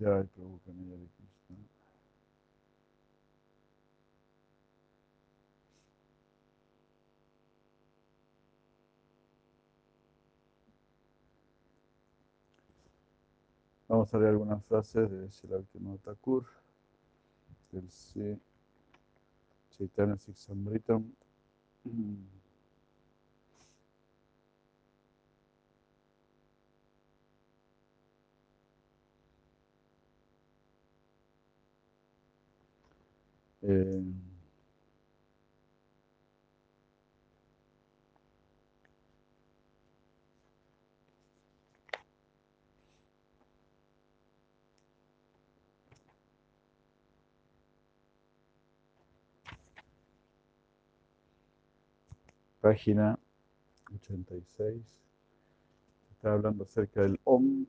Prabhu Krishna. Vamos a leer algunas frases de Shilalkima Thakur, del Sri Chaitanya. Eh, página 86. Está hablando acerca del OM,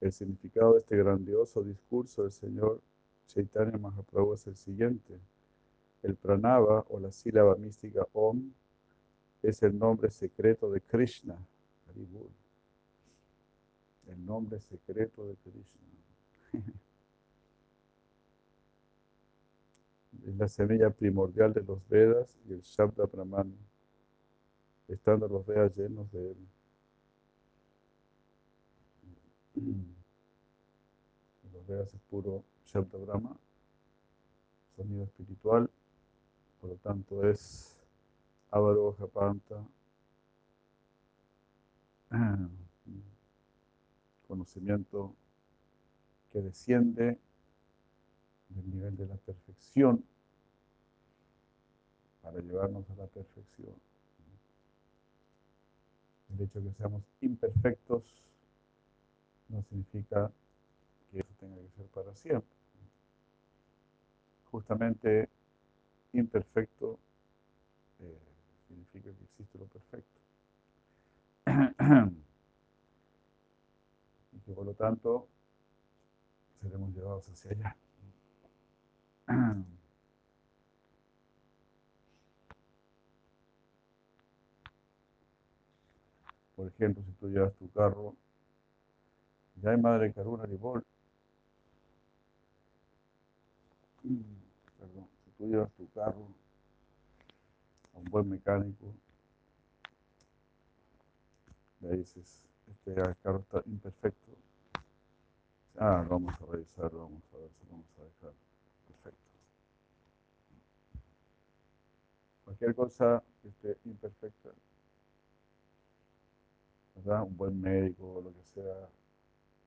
el significado de este grandioso discurso del Señor Chaitanya Mahaprabhu es el siguiente. El pranava o la sílaba mística Om es el nombre secreto de Krishna. El nombre secreto de Krishna. es la semilla primordial de los Vedas y el Shabda Brahman, estando los Vedas llenos de él. Los Vedas es puro Shabda Brahma, sonido espiritual, por lo tanto es Avaroja Panta, conocimiento que desciende del nivel de la perfección para llevarnos a la perfección. El hecho de que seamos imperfectos no significa que eso tenga que ser para siempre. Justamente imperfecto eh, significa que existe lo perfecto. y que por lo tanto seremos llevados hacia allá. Por ejemplo, si tú llevas tu carro, ya hay madre Karuna Ribol. Perdón, si tú llevas tu carro a un buen mecánico, le dices, este carro está imperfecto. Ah, vamos a revisar, vamos a ver lo vamos a dejar perfecto. Cualquier cosa que esté imperfecta, ¿verdad? Un buen médico o lo que sea,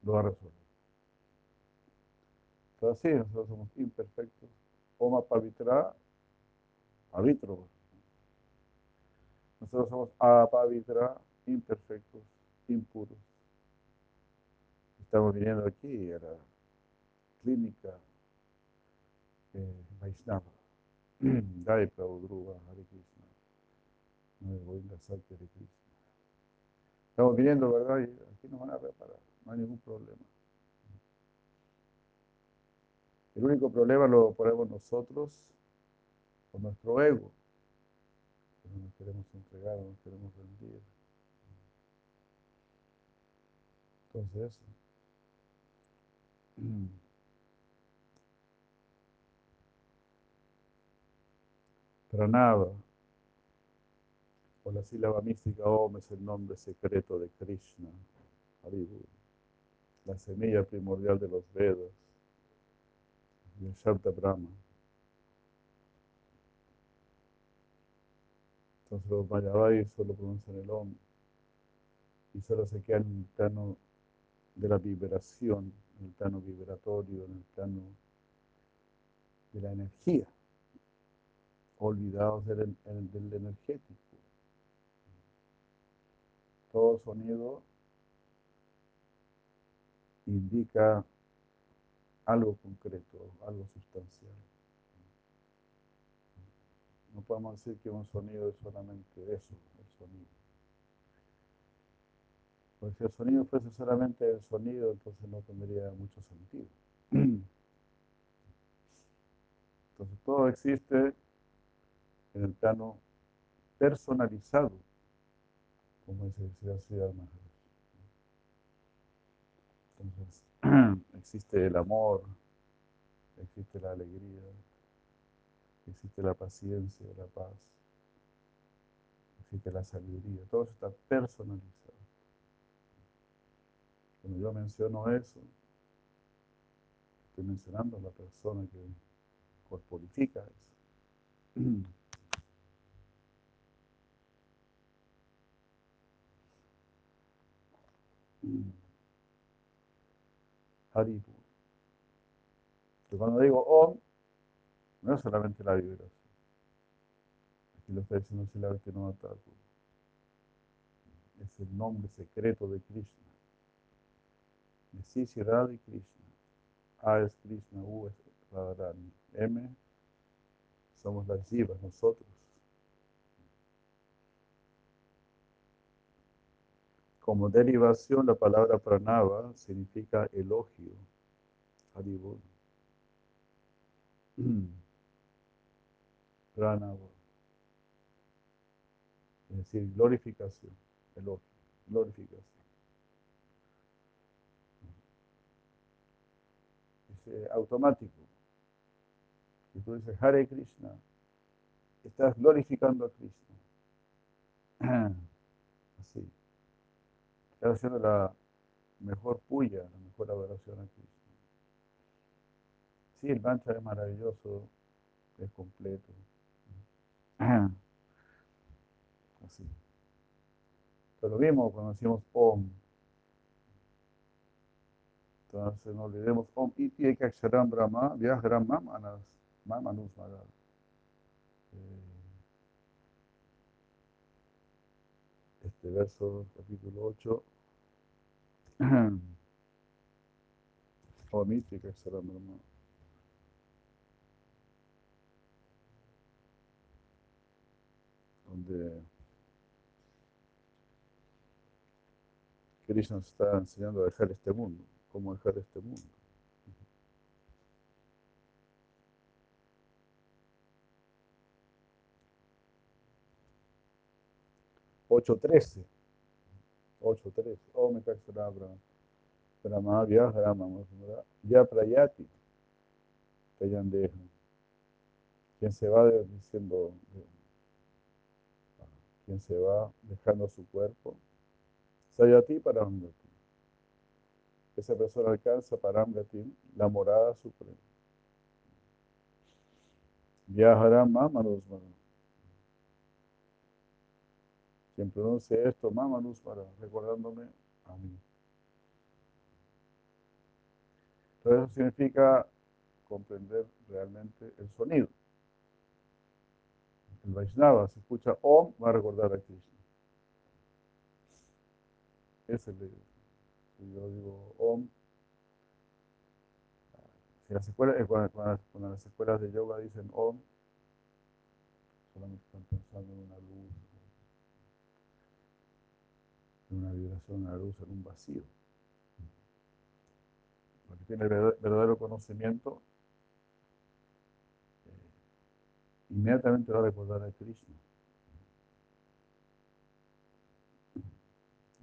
lo va a resolver. Pero sí, nosotros somos imperfectos. Oma pavitra, avitro. Nosotros somos apavitra, imperfectos, impuros. Estamos viniendo aquí a la clínica eh, Vaishnava. Dai Prabhu Dhruva, Hare Krishna. No me voy a Sakya Hare Krishna. Estamos viniendo, ¿verdad? Y aquí nos van a reparar, no hay ningún problema. El único problema lo ponemos nosotros con nuestro ego. No nos queremos entregar, no nos queremos rendir. Entonces, Pranava, o la sílaba mística Om es el nombre secreto de Krishna, la semilla primordial de los Vedas el Shabda Brahma. Entonces los Mayavadis solo pronuncian el Om y solo se quedan en el plano de la vibración, en el plano vibratorio, en el plano de la energía, olvidados del energético. todo sonido indica algo concreto, algo sustancial. No podemos decir que un sonido es solamente eso, el sonido. Porque si el sonido fuese solamente el sonido, entonces no tendría mucho sentido. Entonces todo existe en el plano personalizado, como dice la ciudad Entonces, existe el amor, existe la alegría, existe la paciencia, la paz, existe la sabiduría, todo eso está personalizado. Cuando yo menciono eso, estoy mencionando a la persona que corporifica eso. Haripu. cuando digo Om, no es solamente la vibración. Aquí lo está diciendo Silavati no Thakur. Es el nombre secreto de Krishna. Sisi Radha Krishna. A es Krishna, U es Radharani. M somos las jivas, nosotros. Como derivación, la palabra pranava significa elogio. Haribol. Pranava. Es decir, glorificación, elogio, glorificación. Es eh, automático. Y tú dices Hare Krishna, estás glorificando a Krishna. Así. Estás haciendo la mejor puya, la mejor adoración a Krishna. Sí, el mantra es maravilloso, es completo. Así. Pero mismo cuando decimos Om. Entonces no olvidemos Om Iti Ekaksharam Brahma, Vyahram Mamanas, Mamanus Magar. Este verso, capítulo 8. Om Iti Ekaksharam Brahma. donde Krishna nos está enseñando a dejar este mundo, cómo dejar este mundo. Ocho trece. Ocho trece. Oh, me Brahma Brahma Ya Prayati. Tayandeja. Quien se va diciendo quien se va dejando su cuerpo. Sayati Paramgati. Esa persona alcanza Paramgati, la morada suprema. Viajará Mamanusmara. Quien pronuncia esto, Mamanusmara, recordándome a mí. Entonces eso significa comprender realmente el sonido el Vaishnava, se escucha Om, va a recordar a Krishna. Ese es el Si yo digo Om, si las escuelas, eh, cuando, las escuelas de yoga dicen Om, solamente están pensando en una luz, en una vibración, una luz, en un vacío. Porque tiene verdadero conocimiento inmediatamente va a recordar a Krishna.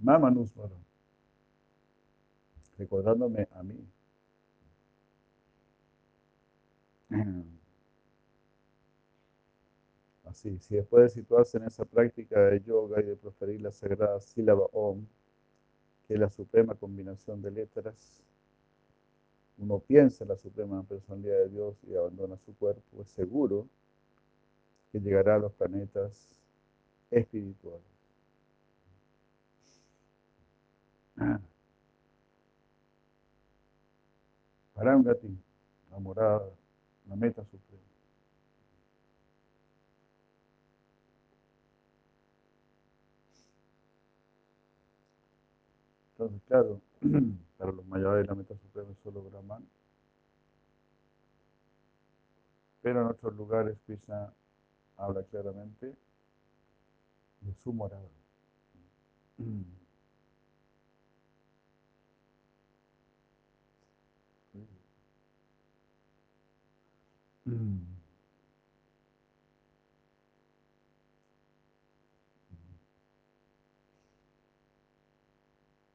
Mama Nusmara, recordándome a mí. Así, si después de situarse en esa práctica de yoga y de proferir la sagrada sílaba Om, que es la suprema combinación de letras, uno piensa en la suprema personalidad de Dios y abandona su cuerpo, es seguro que llegará a los planetas espirituales. Parangati, la morada, la meta suprema. Entonces, claro, para los mayores la meta suprema es solo Brahman. Pero en otros lugares Krishna habla claramente de su morada.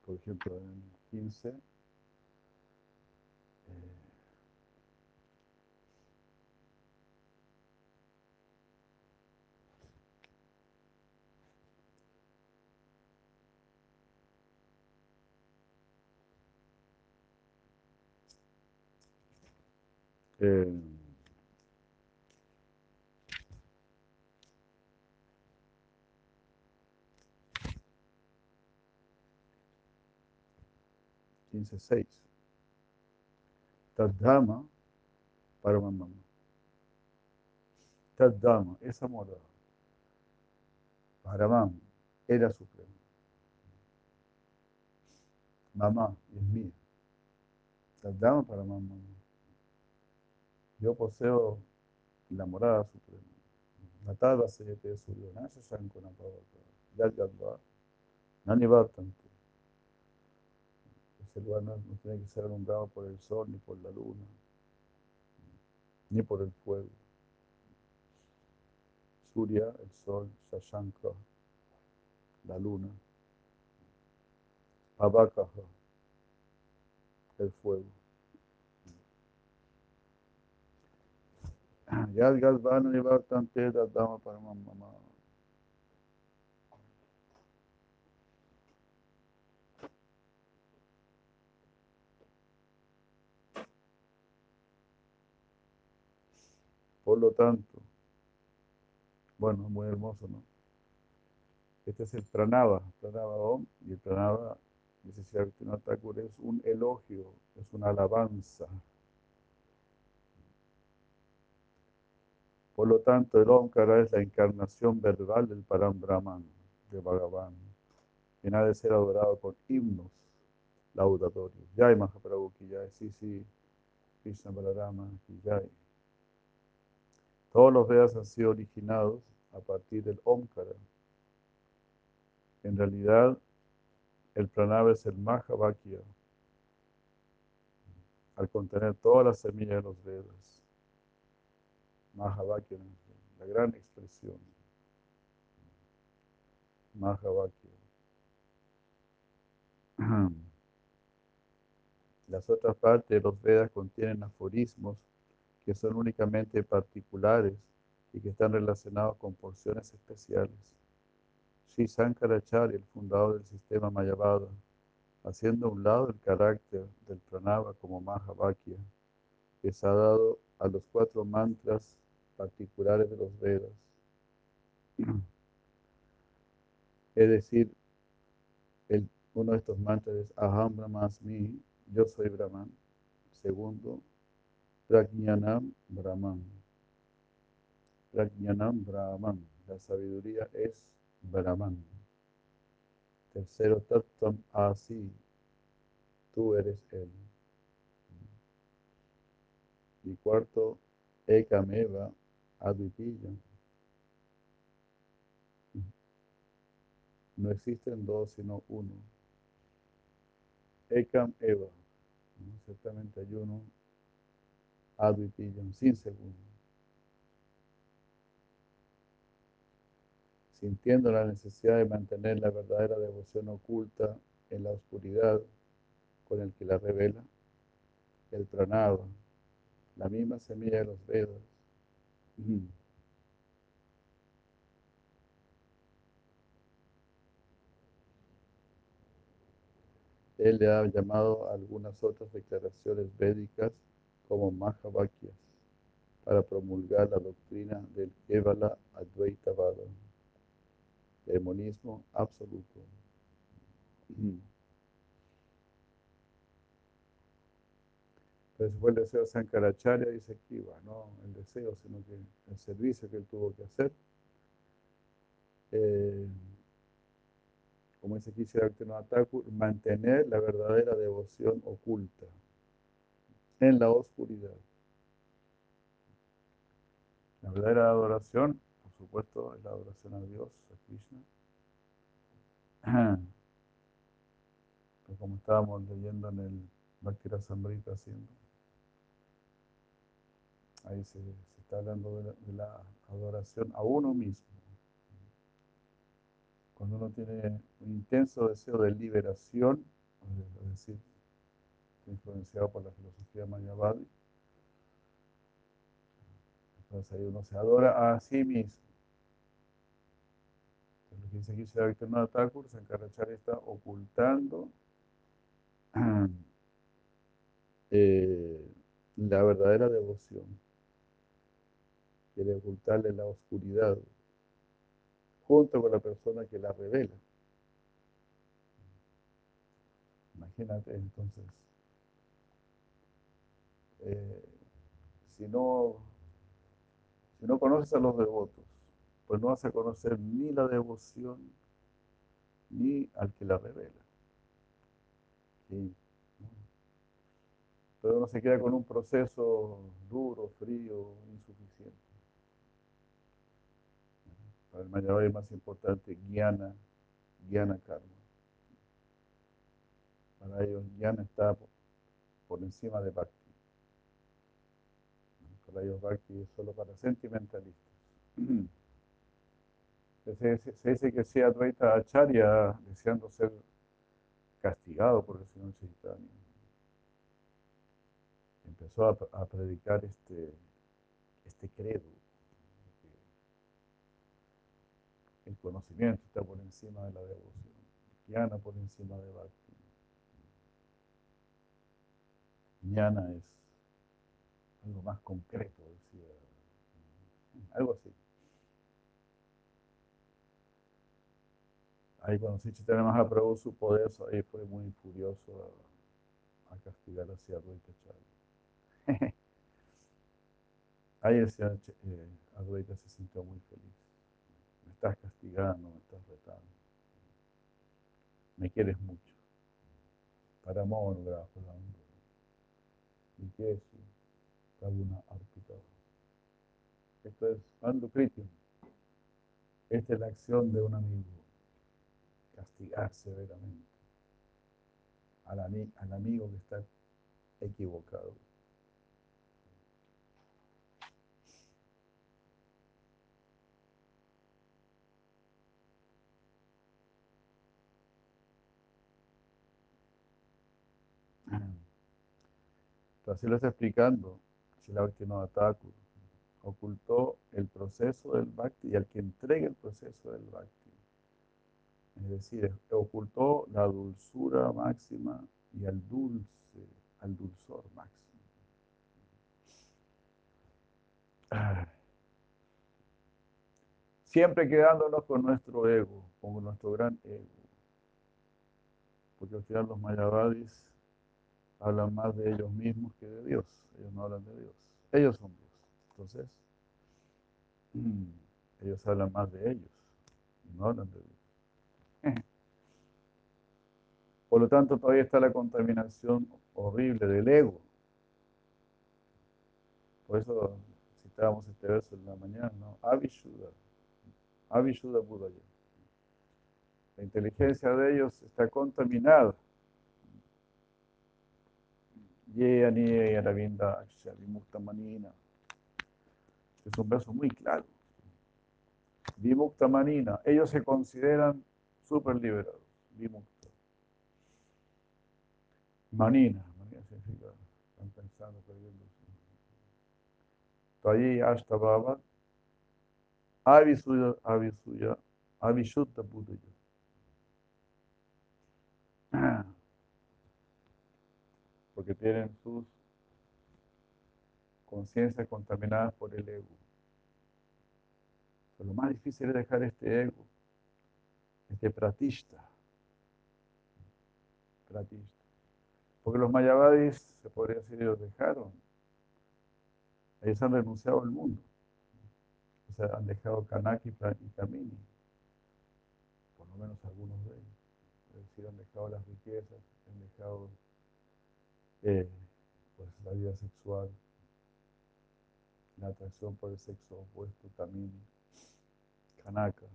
por ejemplo, en 15, 15.6. Tadama Paramamama. Tadama, esa morada. Paramam, era supremo. Mamá, es mía. Tadama Paramamama. Yo poseo la morada suprema. Natala se te subió, Nasa Sankunapavata, Yadgadva, Nanivatanto. Ese no, tiene que ser alumbrado por el sol, ni por la luna, ni por el fuego. Surya, el sol, Shashanka, la luna. Pavakaha, el fuego. Yad Galvana Nivartante Dadama Paramamama. Por lo tanto, bueno, muy hermoso, ¿no? Este es el pranava, pranava om, y el pranava, dice Thakur, es un elogio, es una alabanza Por lo tanto, el Omkara es la encarnación verbal del Param Brahman, de Bhagavan, quien ha de ser adorado con himnos laudatorios. Jai Mahaprabhu ki Jai, sí, sí, Krishna Balarama ki Jai. Todos los Vedas han sido originados a partir del Omkara. En realidad, el pranava es el Mahavakya, al contener todas las semillas de los Vedas. Mahavakya, la gran expresión. Mahavakya. Las otras partes de los Vedas contienen aforismos que son únicamente particulares y que están relacionados con porciones especiales. Sri Sankaracharya, el fundador del sistema Mayavada, haciendo a un lado el carácter del pranava como Mahavakya, que se ha dado a los cuatro mantras particulares de los Vedas. Es decir, el, uno de estos mantras es Aham Brahmasmi, yo soy Brahman. Segundo, Prajnanam Brahman. Prajnanam Brahman. La sabiduría es Brahman. Tercero, Tattam Asi. Tú eres Él. Y cuarto, Ekameva Aditya. No existen dos, sino uno. Ekam Eva. Ciertamente hay uno. Aditya, sin segundo. Sintiendo la necesidad de mantener la verdadera devoción oculta en la oscuridad con el que la revela, el pranava, la misma semilla de los Vedas, él le ha llamado algunas otras declaraciones védicas como Mahavakyas para promulgar la doctrina del Kevala Advaita Vada, demonismo absoluto. Entonces fue el deseo de Sankaracharya, dice Kiva, no el deseo, sino que el servicio que él tuvo que hacer. Eh, como dice aquí Thakur, mantener la verdadera devoción oculta en la oscuridad. La verdadera adoración, por supuesto, es la adoración a Dios, a Krishna. como estábamos leyendo en el Bhakti Rasamrita haciendo, ahí se, está hablando de la adoración a uno mismo cuando uno tiene un intenso deseo de liberación, es decir, influenciado por la filosofía Mayavadi, entonces ahí uno se adora a sí mismo. Lo que dice aquí Sri Victorino Thakur, Sankaracharya está ocultando eh, la verdadera devoción. Quiere ocultarle la oscuridad junto con la persona que la revela. Imagínate entonces, eh, si, no, si no conoces a los devotos, pues no vas a conocer ni la devoción ni al que la revela. Pero uno se queda con un proceso duro, frío, insuficiente. Para el Mayavadi más importante, Guiana, Guiana Karma. Para ellos, Guiana está por, encima de Bhakti. Bhakti es solo para sentimentalistas. Se, dice que si Advaita Acharya, deseando ser castigado por el señor Chaitanya, empezó a, predicar este, este credo El conocimiento está por encima de la devoción. Jnana por encima de Bhakti. Jnana es algo más concreto, decía. Algo así. Ahí cuando Sichitana Mahaprabhu supo de eso, ahí fue muy furioso a, castigar hacia Advaita Charya. ahí decía, eh, Advaita se sintió muy feliz estás castigando, me estás retando. Me quieres mucho. Para amor, gracias. Y que es una arpita. Esto es Andu Esta es la acción de un amigo. Castigar severamente al, al amigo que está equivocado. así lo está explicando no Thakur. Ocultó el proceso del Bhakti y al que entregue el proceso del Bhakti. Es decir, ocultó la dulzura máxima y al dulce, al dulzor máximo. Siempre quedándonos con nuestro ego, con nuestro gran ego. Porque al final los mayavadis hablan más de ellos mismos que de Dios. Ellos no hablan de Dios. Ellos son Dios. Entonces, ellos hablan más de ellos. No hablan de Dios. Por lo tanto, todavía está la contaminación horrible del ego. Por eso citábamos este verso en la mañana, ¿no? Avishuddha. Avishuddha Buddha. La inteligencia de ellos está contaminada Ye Aravinda Vimukta Manina. Es un verso muy claro. Vimukta Manina. Ellos se consideran súper liberados. Vimukta. Manina. Manina significa, están pensando, perdiendo. Tayi Ashtabhava. Avisuya, Avisuya, Avishutta Buddha. porque tienen sus conciencias contaminadas por el ego. Pero lo más difícil es dejar este ego, este pratista. Pratista. Porque los mayavadis, se podría decir, ellos dejaron. Ellos han renunciado al mundo. O sea, han dejado Kanaki y Kamini. Por lo menos algunos de ellos. decir, han dejado las riquezas, han dejado eh, pues, la vida sexual, la atracción por el sexo opuesto, también kanaka,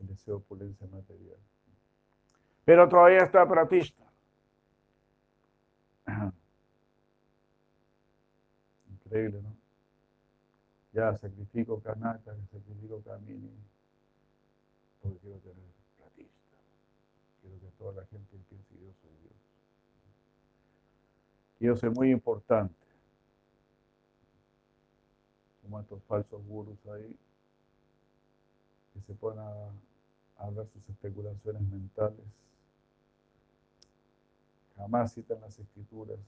el deseo de opulencia material. Pero todavía está pratista. Increíble, ¿no? Ya sacrifico kanaka, sacrifico kamini, porque quiero tener pratista. Quiero que toda la gente piense que yo soy Dios. Quiero ser muy importante. Como estos falsos gurus ahí, que se ponen a hablar sus especulaciones mentales. Jamás citan las escrituras,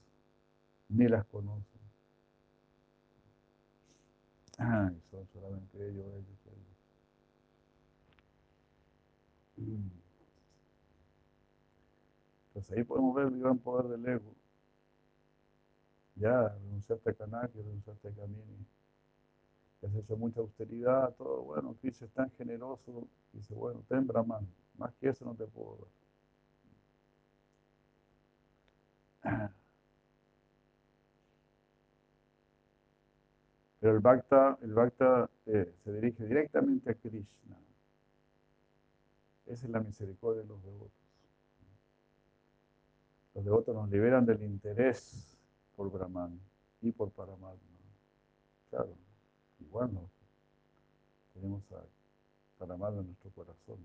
ni las conocen. Ah, y son solamente ellos, ellos, ellos. Entonces ahí podemos ver el gran poder del ego. Ya, renunciaste a Kanaki, renunciaste a Kamini. Has hecho mucha austeridad, todo. Bueno, Cristo es tan generoso. Dice, bueno, ten Brahman. Más que eso no te puedo dar. Pero el Bhakta, el Bhakta eh, se dirige directamente a Krishna. Esa es la misericordia de los devotos. Los devotos nos liberan del interés por Brahman y por Paramatma. Claro, igual no. Tenemos a Paramatma en nuestro corazón.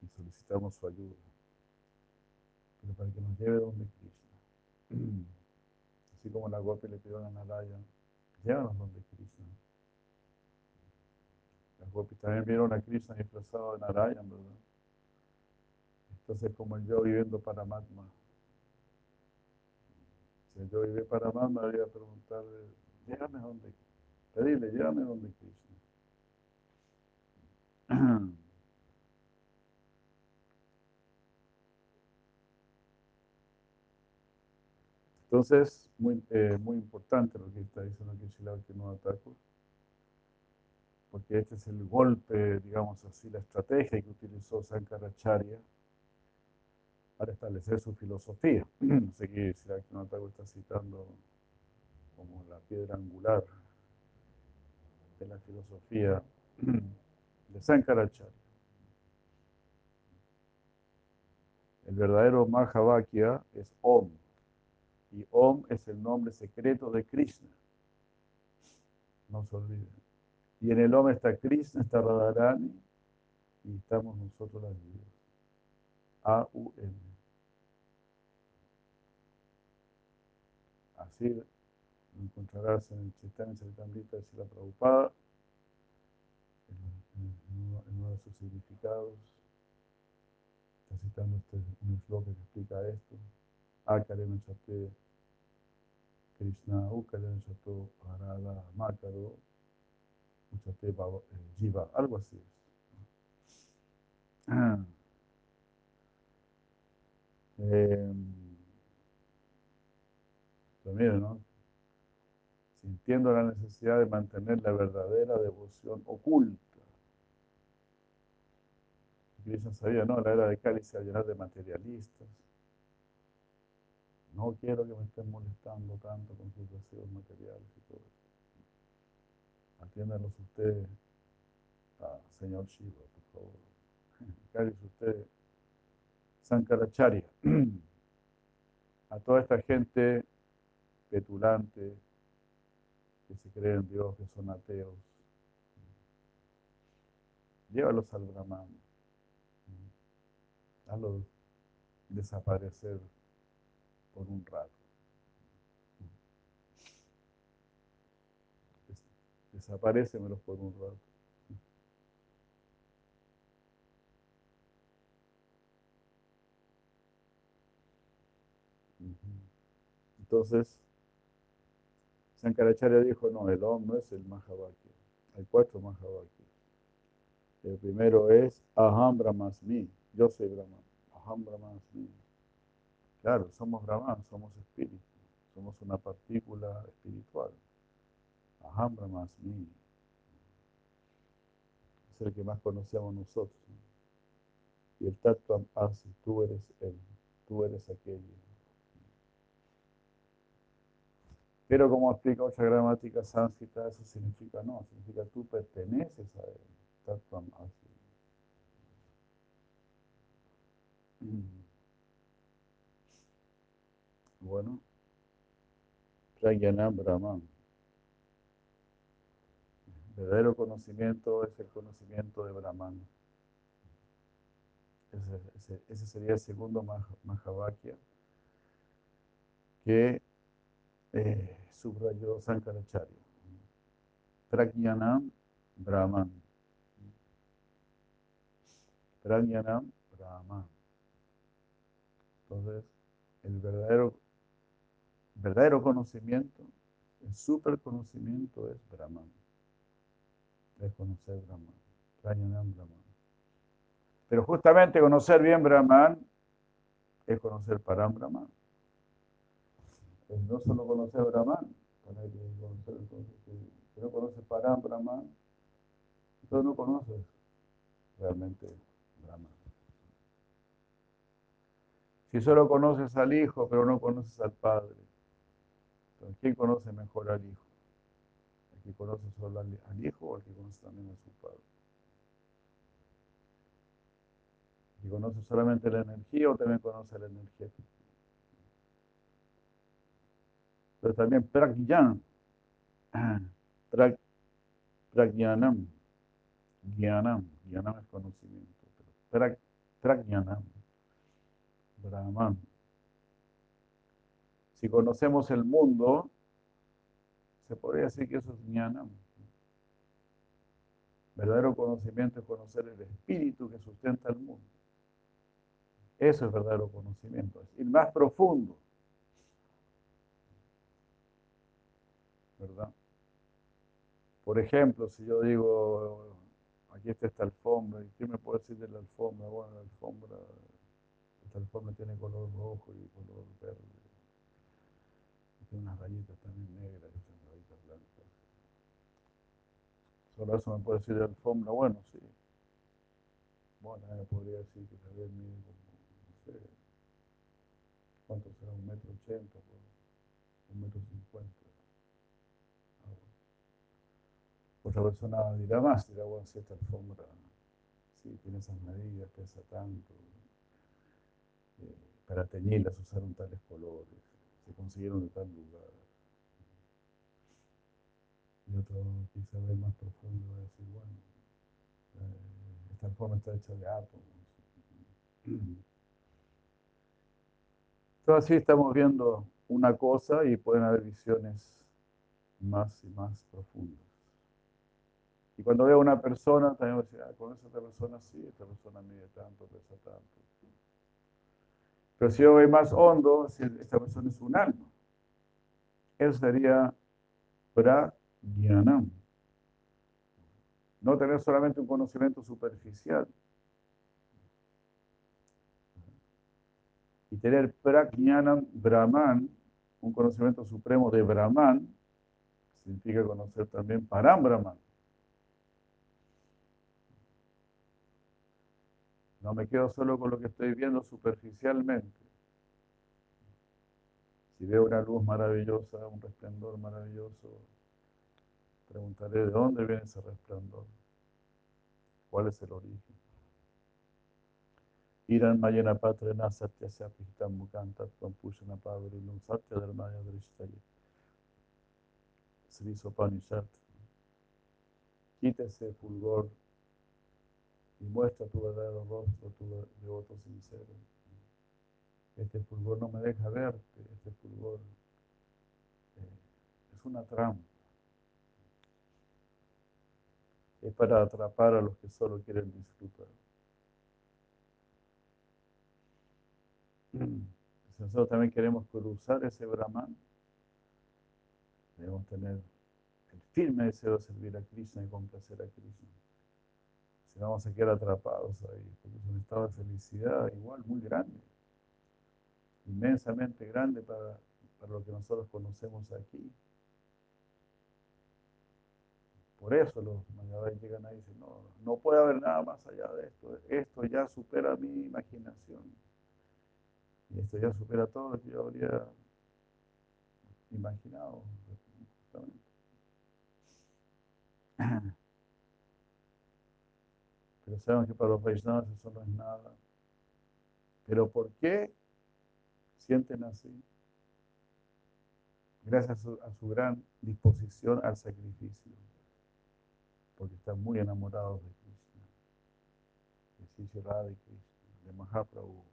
Y solicitamos su ayuda. Pero para que nos lleve donde Krishna. Así como la golpe le pidió a Narayana, llévanos donde Krishna. Las gopis también vieron a Krishna disfrazado de Narayan, ¿verdad? Entonces, como el yo viviendo Paramatma. Yo vive Paramatma, debería preguntarle, llévame donde, pedirle, llévame donde Krishna. Entonces, muy, eh, muy importante lo que está diciendo aquí que no ataco, porque este es el golpe, digamos así, la estrategia que utilizó Sankaracharya para establecer su filosofía. Así que ataco está citando como la piedra angular de la filosofía de Sankaracharya. El verdadero Mahavakya es Om. Y Om es el nombre secreto de Krishna. No se olviden. Y en el Om está Krishna, está Radharani y estamos nosotros las vidas. A-U-M. Así lo encontrarás en el Chaitanya Charitamrita de Sila Prabhupada, en, uno de sus significados. Está citando este, un que explica esto. Akarena Chate Krishna, Ukarena Chato Harada Makaro, Uchate Jiva, algo así es. Eh, miren, ¿no? Sintiendo la necesidad de mantener la verdadera devoción oculta. Krishna sabía, ¿no? La era de Cali se llenar de materialistas. No quiero que me estén molestando tanto con sus deseos materiales y todo eso. Atiéndalos ustedes, a señor Shiva, por favor. Cállese usted, Sankaracharya. A toda esta gente petulante que se cree en Dios, que son ateos. Llévalos al Brahman. Hazlos desaparecer por un rato. Desaparecemelos por un rato. Entonces, Sankaracharya dijo, no, el Om no es el Mahavakya. Hay cuatro Mahavakya. El primero es Aham Brahmasmi. Yo soy Brahman. Aham Brahmasmi. Claro, somos Brahman, somos espíritu. Somos una partícula espiritual. Aham Brahmasmi. Es el que más conocemos nosotros. Y el Tattvam Asi, tú eres él, tú eres aquello. Pero como explica otra gramática sánscrita, eso significa no, significa tú perteneces a él. Mm. Bueno, Pragyana Brahman. El verdadero conocimiento es el conocimiento de Brahman. Ese, sería el segundo Mahavakya que eh, subrayó Sankaracharya. Prajnanam Brahman. Prajnanam Brahman. Entonces, el verdadero, verdadero conocimiento, el super conocimiento es Brahman. Es conocer Brahman. Prajnanam Brahman. Pero justamente conocer bien Brahman es conocer Param Brahman. No solo Brahman, para que, conocer, si no conoces Param Brahman, entonces no conoces realmente Brahman. Si solo conoces al Hijo, pero no conoces al Padre, entonces ¿quién conoce mejor al Hijo? ¿El que conoce solo al Hijo o el que conoce también a su Padre? ¿Y conoce solamente la energía o también conoce la energía? Pero también pragyan, pragyanam, gyanam, gyanam es conocimiento, pero pragyanam, brahman. Si conocemos el mundo, se podría decir que eso es jnanam. Verdadero conocimiento es conocer el espíritu que sustenta el mundo. Eso es verdadero conocimiento, es ir más profundo. ¿Verdad? Por ejemplo, si yo digo, aquí está esta alfombra, ¿y qué me puede decir de la alfombra? Bueno, la alfombra, esta alfombra tiene color rojo y color verde. tiene unas rayitas también negras y unas rayitas blancas. Solo eso me puede decir de la alfombra, bueno, sí. Bueno, me podría decir que también mide ¿cuánto será? Un metro ochenta, un metro cincuenta. Ah, Otra persona dirá más, dirá, bueno, si esta alfombra, sí, tiene esas medidas, pesa tanto. Eh, para teñirlas usaron tales colores, se consiguieron de tal lugar. Y otro quizá ver más profundo va a decir, bueno, eh, esta alfombra está hecha de átomos. así estamos viendo una cosa y pueden haber visiones más y más profundas. Y cuando veo a una persona, también voy a decir, ah, con esa persona sí, esta persona mide tanto, pesa tanto. Pero si yo voy más hondo, esta persona es un alma. Eso sería prajnanam. No tener solamente un conocimiento superficial, y tener prajnanam brahman, un conocimiento supremo de brahman, significa conocer también param brahman. No me quedo solo con lo que estoy viendo superficialmente. Si veo una luz maravillosa, un resplandor maravilloso, preguntaré de dónde viene ese resplandor, cuál es el origen. Iran Mayana Patrena Satya Sapihita Mukanta Pushana Pavarinu Satya Dharmaya Drishtaye. Sri Sopanishad. Quita ese fulgor y muestra tu verdadero rostro, tu devoto sincero. Este fulgor no me deja verte, este fulgor eh, es una trampa. Es para atrapar a los que solo quieren disfrutar. Si nosotros también queremos cruzar ese Brahman, debemos tener el firme deseo de servir a Krishna y complacer a Krishna. Vamos a quedar atrapados ahí, porque es un estado de felicidad igual muy grande, inmensamente grande para, para lo que nosotros conocemos aquí. Por eso los Mayavais llegan ahí y dicen, no, no puede haber nada más allá de esto. Esto ya supera mi imaginación. Y esto ya supera todo lo que yo habría imaginado. Pero sabemos que para los Vaishnavas eso no es nada. Pero ¿por qué sienten así? Gracias a su, gran disposición al sacrificio. Porque están muy enamorados de Krishna. De de Krishna, de Mahaprabhu.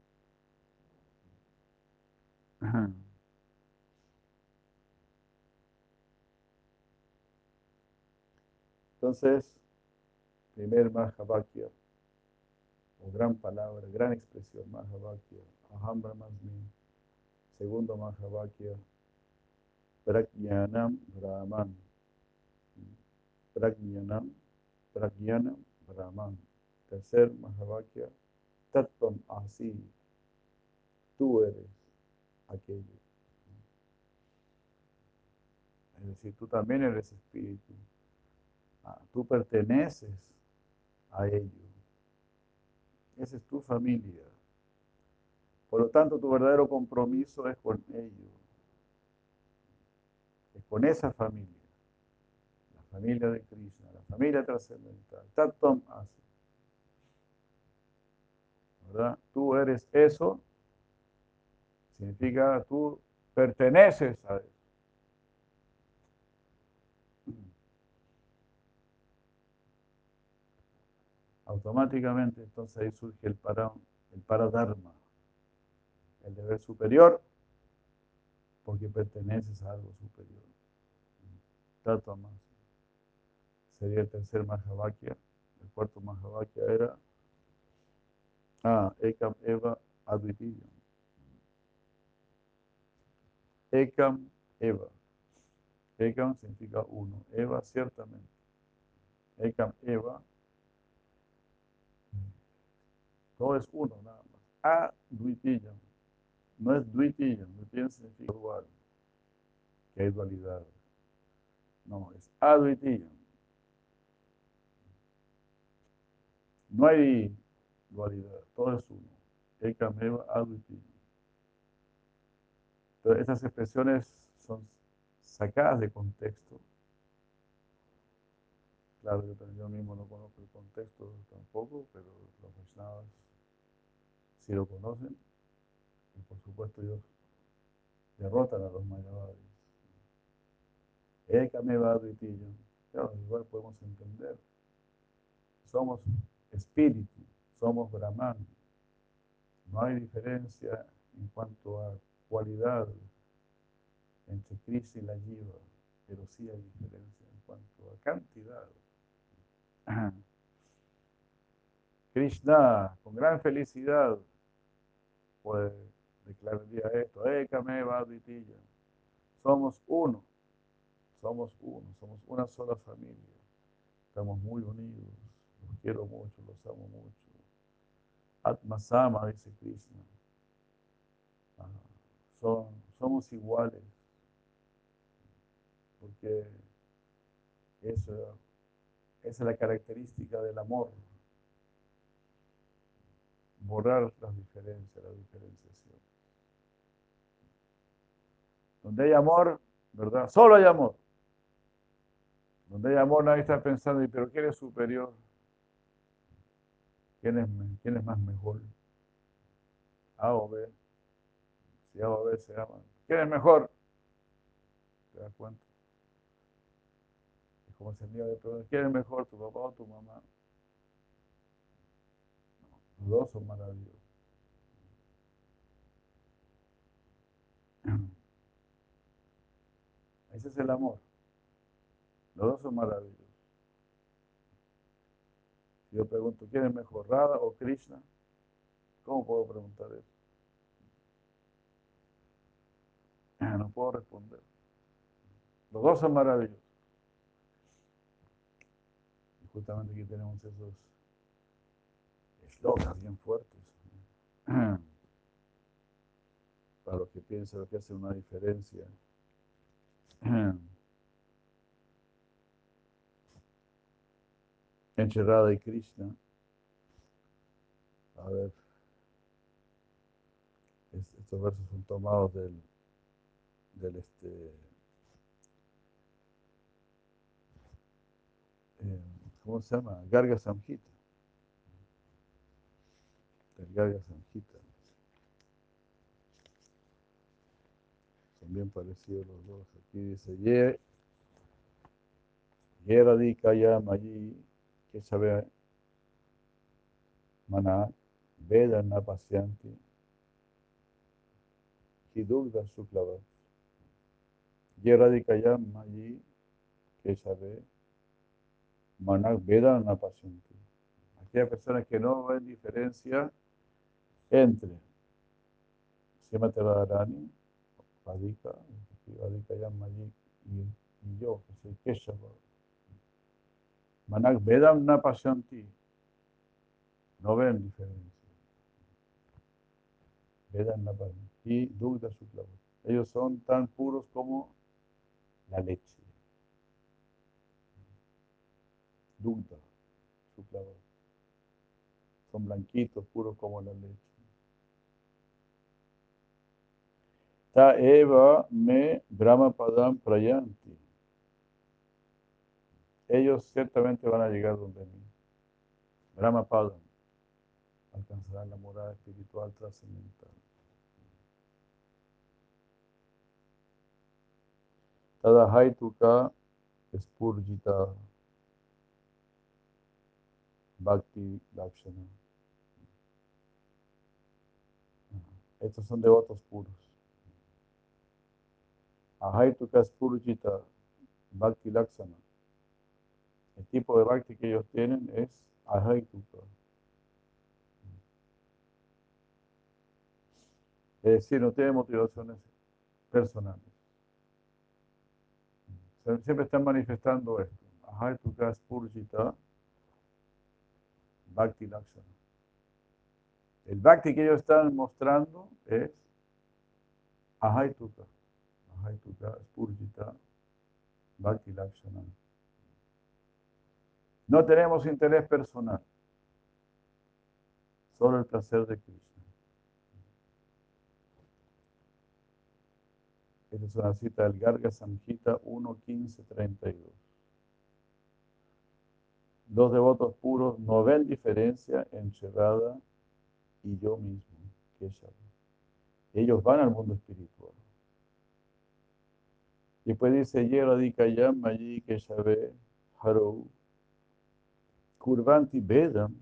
Entonces, primer Mahavakya, o gran palabra, gran expresión, Mahavakya, Aham Brahmasmi. Segundo Mahavakya, Prajnanam Brahman. Prajnanam, Prajnanam Brahman. Tercer Mahavakya, Tattvam Asi. Tú eres aquello. Es decir, tú también eres espíritu. Ah, tú perteneces a ello. Esa es tu familia. Por lo tanto, tu verdadero compromiso es con ello. Es con esa familia. La familia de Krishna, la familia trascendental. Tatum así. ¿Verdad? Tú eres eso. Significa tú perteneces a eso. Automáticamente entonces ahí surge el, para, el paradharma, el deber superior, porque perteneces a algo superior. Tato más. Sería el tercer Mahavakya. El cuarto Mahavakya era Ah, Ekam Eva Advitiyam. Ekam Eva. Ekam significa uno. Eva ciertamente. Ekam Eva todo es uno nada más. A duitiyam. No es duitiyam. Duitiyam significa dual. Que hay dualidad. No, es aduitiyam. No hay dualidad. Todo es uno. Ekameva aduitiyam. Entonces, estas expresiones son sacadas de contexto. Claro, yo, yo mismo no conozco el contexto tampoco, pero los Vaishnavas si lo conocen, y por supuesto ellos derrotan a los Mayavadis. Ekamevadvitillo. Claro, igual podemos entender. Somos espíritu, somos Brahman. No hay diferencia en cuanto a cualidad entre Krishna y la Jiva, pero sí hay diferencia en cuanto a cantidad. Krishna, con gran felicidad, puede declararía esto, Aditilla. Somos uno, somos uno, somos una sola familia. Estamos muy unidos, los quiero mucho, los amo mucho. Atmasama, dice Krishna. somos iguales, porque esa es la característica del amor borrar las diferencias, la diferenciación. Donde hay amor, ¿verdad? Solo hay amor. Donde hay amor nadie está pensando, pero ¿quién es superior? ¿Quién es, más mejor? A o B. Si A o B se aman. ¿Quién es mejor? ¿Te das cuenta? Es como ese día de preguntar, ¿quién es mejor, tu papá o tu mamá? Los dos son maravillosos. Ese es el amor. Los dos son maravillosos. Si yo pregunto, ¿quién es mejor, Radha o Krishna? ¿Cómo puedo preguntar eso? No puedo responder. Los dos son maravillosos. Y justamente aquí tenemos esos locas bien fuertes. Para los que piensan que hace una diferencia. entre y Krishna. A ver, es- estos versos son tomados del, del este, eh, ¿cómo se llama? Garga Samhita. Samhita. Son bien parecidos los dos. Aquí dice, Ye, Ye Radhikaya Mayi, que sabe Mana, Veda Napasyanti, Hidugda Suklava. Ye Radhikaya Mayi, que sabe Mana, Veda Napasyanti. Aquellas personas que no ven diferencia entre Srimati Radharani, Radhika, Radhikaya Mayi y, yo, que soy Keshava. Manak Vedam na pasyanti. No ven diferencia. Vedam na. Y Dugda Suklava. Ellos son tan puros como la leche. Dugda Suklava. Son blanquitos, puros como la leche. Ta eva me Brahma Padam Prayanti. Ellos ciertamente van a llegar donde mí. Brahma Padam. Alcanzarán la morada espiritual trascendental. Tada Haituka Spurjita Bhakti Lakshana. Estos son devotos puros. Ahaituka Spurjita Bhakti Lakshana. El tipo de bhakti que ellos tienen es ahaituka. Es decir, no tienen motivaciones personales. Sie- Siempre están manifestando esto. Ahaituka Spurjita Bhakti Lakshana. El bhakti que ellos están mostrando es ahaituka. Ahaituka Spurjita Bhakti Lakshana. No tenemos interés personal, solo el placer de Krishna. Esta es una cita del Garga Samhita 1.15.32. Los devotos puros no ven diferencia entre Radha y yo mismo, Keshava. Ellos van al mundo espiritual. Después dice, Yeradikayam Mayi Keshave Haro Kurvanti Vedam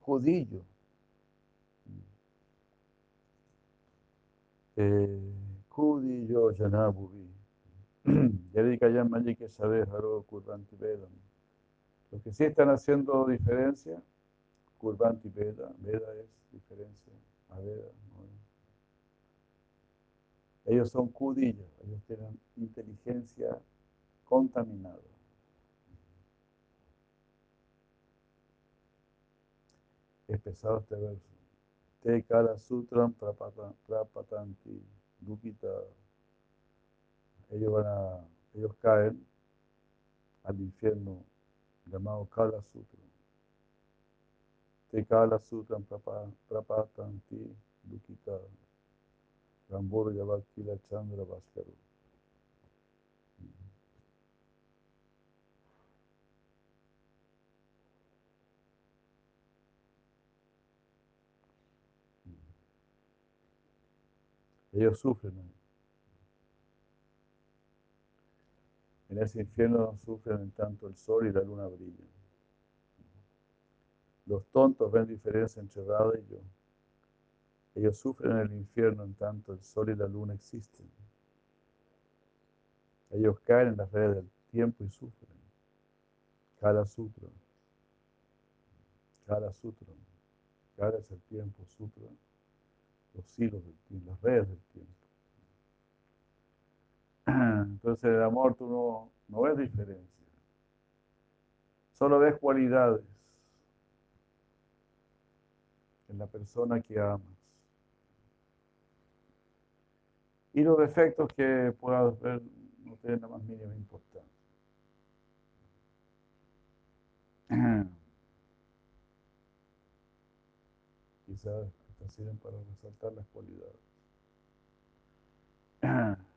Judillo. Eh, Kudillo Janabuvi. Yeradikayam Mayi Keshave Haro Kurvanti Vedam. Los que sí están haciendo diferencia, Kurvanti Veda, Veda es diferencia a Veda. ¿no? Ellos son kudillas, ellos tienen inteligencia contaminada. Es pesado este verso. Te kala sutram prapata- prapatanti dukita. Ellos van a, ellos caen al infierno llamado Kala Sutra. Te Kala Sutram prapa- prapatanti dukita. Rambur Yavakila Chandra Bhaskaru. Ellos sufren. En ese infierno no sufren en tanto el sol y la luna brillan. Los tontos ven diferencia entre Radha y yo. Ellos sufren en el infierno en tanto el sol y la luna existen. Ellos caen en las redes del tiempo y sufren. Kala Sutra. Kala Sutra. Kala es el tiempo, Sutra. Los hilos del tiempo, las redes del tiempo. Entonces en el amor tú no, no ves diferencia. Solo ves cualidades en la persona que amas. Y los defectos que puedas ver no tienen la más mínima importancia. Quizás hasta sirven para resaltar las cualidades.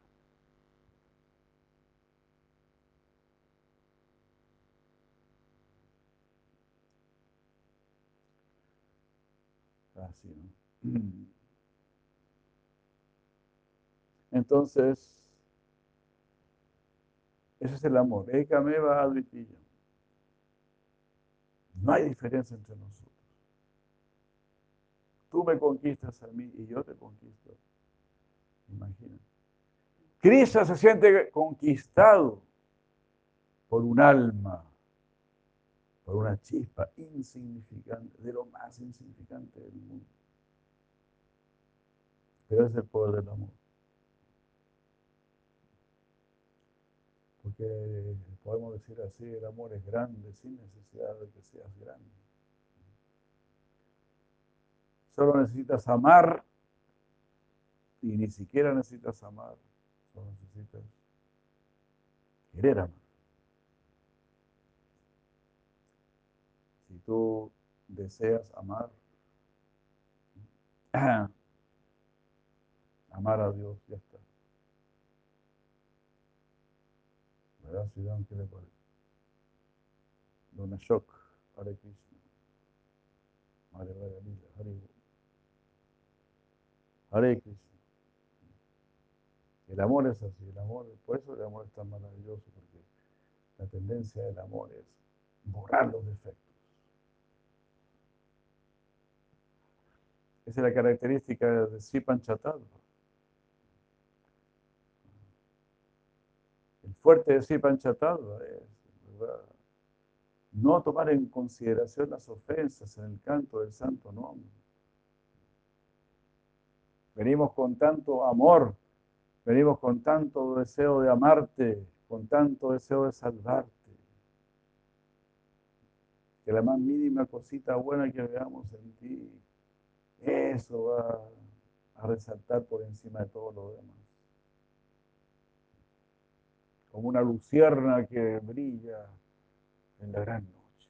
Así, ¿no? Entonces, ese es el amor. Écame va No hay diferencia entre nosotros. Tú me conquistas a mí y yo te conquisto. Imagina. Cristo se siente conquistado por un alma, por una chispa insignificante, de lo más insignificante del mundo. Pero es el poder del amor. Porque podemos decir así, el amor es grande sin necesidad de que seas grande. Solo necesitas amar y ni siquiera necesitas amar, solo necesitas querer amar. Si tú deseas amar, amar a Dios, ya está. ¿Verdad, Ciudad? ¿Qué le parece? Dona Shok, Hare Krishna. Hare Hare Hare Hare Krishna. El amor es así, el amor, por eso el amor es tan maravilloso, porque la tendencia del amor es borrar los defectos. Esa es la característica de Sipan Chatadva. El fuerte de Sipan Chatadva es no tomar en consideración las ofensas en el canto del santo nombre. Venimos con tanto amor Venimos con tanto deseo de amarte, con tanto deseo de salvarte. Que la más mínima cosita buena que veamos en ti, eso va a resaltar por encima de todo lo demás. Como una lucierna que brilla en la gran noche.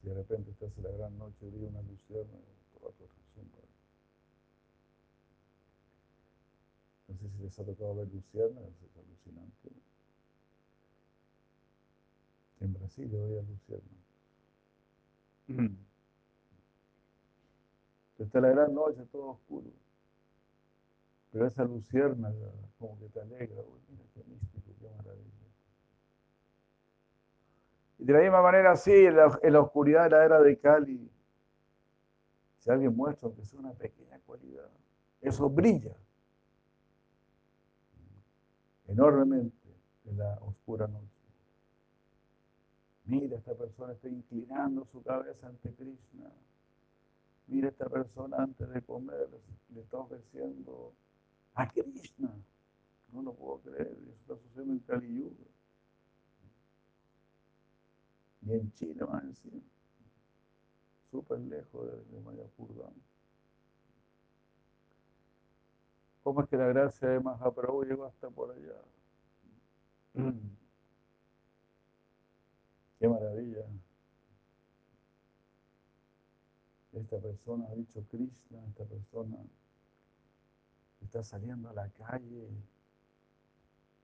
Si de repente estás en la gran noche, brilla una lucierna, toda tu No sé si les ha tocado ver Luciana, es alucinante. En Brasil yo veía Luciana. Está la gran noche, todo oscuro. Pero esa lucierna como que te alegra. mira qué místico, qué maravilla. Y de la misma manera, sí, en la, en la oscuridad de la era de Cali, si alguien muestra que es una pequeña cualidad, eso brilla enormemente en la oscura noche. Mira, esta persona está inclinando su cabeza ante Krishna. Mira, esta persona antes de comer le está ofreciendo a Krishna. No lo puedo creer, eso está sucediendo en Kali Yuga. Y en Chile más encima. Súper lejos de, de Mayapur. ¿Cómo es que la gracia de Mahaprabhu llegó hasta por allá? Qué maravilla. Esta persona ha dicho Krishna, esta persona está saliendo a la calle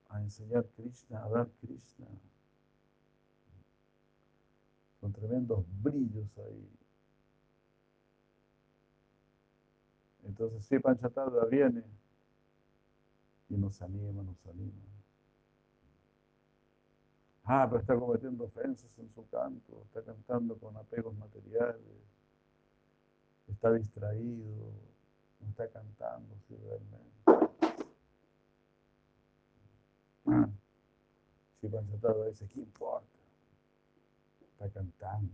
a enseñar Krishna, a dar Krishna. Con tremendos brillos ahí. Entonces, sí, Panchatarda viene y nos anima, nos anima. Ah, pero está cometiendo ofensas en su canto, está cantando con apegos materiales, está distraído, está cantando si realmente. Ah, si Panchatado dice, ¿qué importa? Está cantando.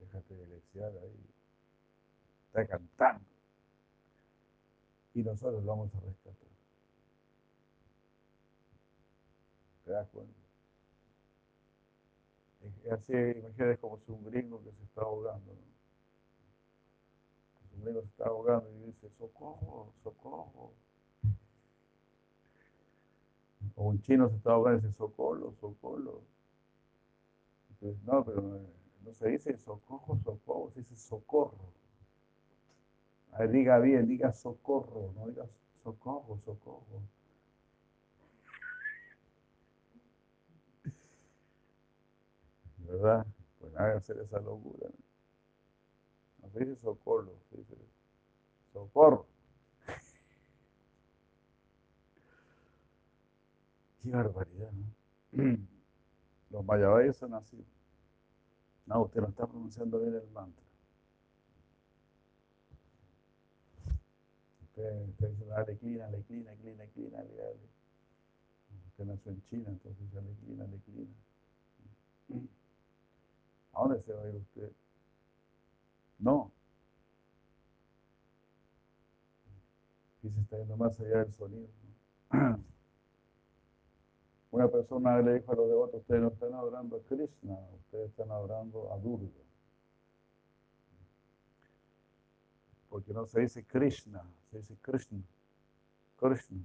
Déjate de leccionar ahí. Está cantando y nosotros lo vamos a rescatar. ¿Te das cuenta? Así, imagínate como si un gringo que se está ahogando. ¿no? Gringo se está ahogando y dice, socorro, socorro. O un chino se está ahogando y dice, socorro, socorro. Entonces, no, pero eh, no se dice socorro, socorro, se dice socorro. A ver, diga bien, diga socorro, no diga socorro, socorro. ¿Verdad? Pues nada, hacer esa locura. No dice socorro, dice socorro. Qué barbaridad, ¿no? Los mayabeyes son así. No, usted no está pronunciando bien el mantra. Usted, dice, dale, clina, le clina, clina, clina, le dale. Usted nació en China, entonces ya le clina. ¿A dónde se va a ir usted? No. Y se está yendo más allá del sonido. Una persona le dijo a los devotos, ustedes no están adorando a Krishna, ustedes están adorando a Durga. Porque no se dice Krishna, se dice Krishna. Krishna.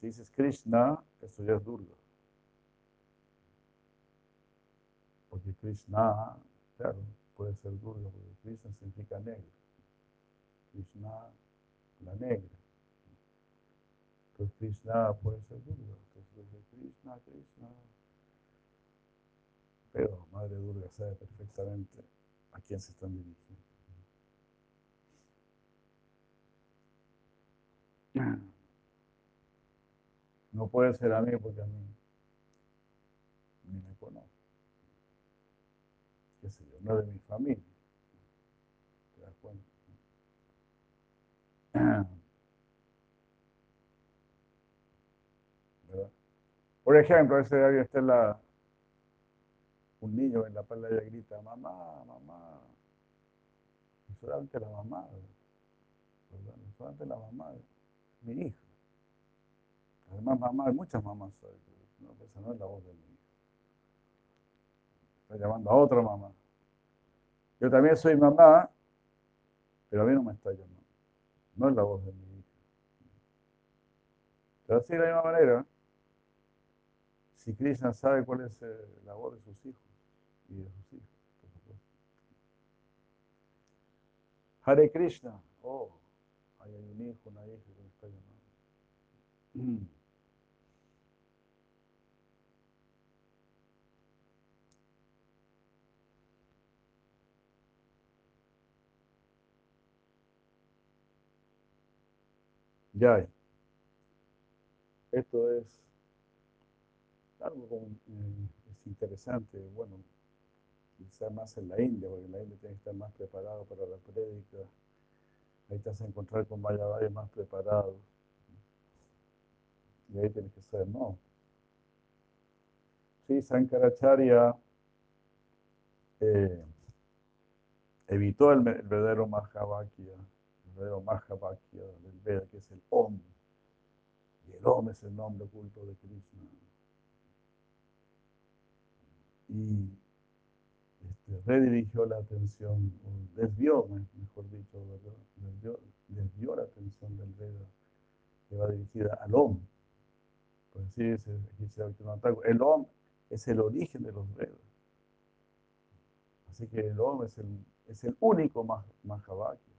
Si dices Krishna, eso ya es Durga. Porque Krishna, claro, puede ser Durga, porque Krishna significa negro. Krishna, la negra. Entonces Krishna puede ser Durga. Entonces Krishna, Krishna. Pero Madre Durga sabe perfectamente a quién se están dirigiendo. No puede ser a mí porque a mí ni me conoce. No de mi familia. ¿Te das cuenta? ¿Verdad? Por ejemplo, ese alguien está en la, un niño en la playa grita, mamá, mamá. Y solamente la mamá, ¿verdad? Solamente la mamá, mi hija. Además, mamá, hay muchas mamás. No, esa no es la voz de mi hija. Está llamando a otra mamá. Yo también soy mamá, pero a mí no me está llamando. No es la voz de mi hija. Pero así de la misma manera, si Krishna sabe cuál es eh, la voz de sus hijos y de sus hijos, por supuesto. Hare Krishna, oh, hay un hijo, una hija que me está llamando. Ya. Esto es algo eh, es interesante, bueno, quizá más en la India, porque en la India tiene que estar más preparado para la prédica. Ahí te vas a encontrar con Mayavayas más preparados. Y ahí tienes que ser, no. Sí, Sankaracharya eh, evitó el, el verdadero Mahavakya, Mahavakya del Veda, que es el Om. Y el Om es el nombre oculto de Krishna. Y este, redirigió la atención, o desvió, me- mejor dicho. Desvió, desvió la atención del Veda, que va dirigida al Om. Pues así dice, dice Bhaktivinoda Thakur, el Om es el origen de los Vedas. Así que el Om es el, es el único Mah- Mahavakya.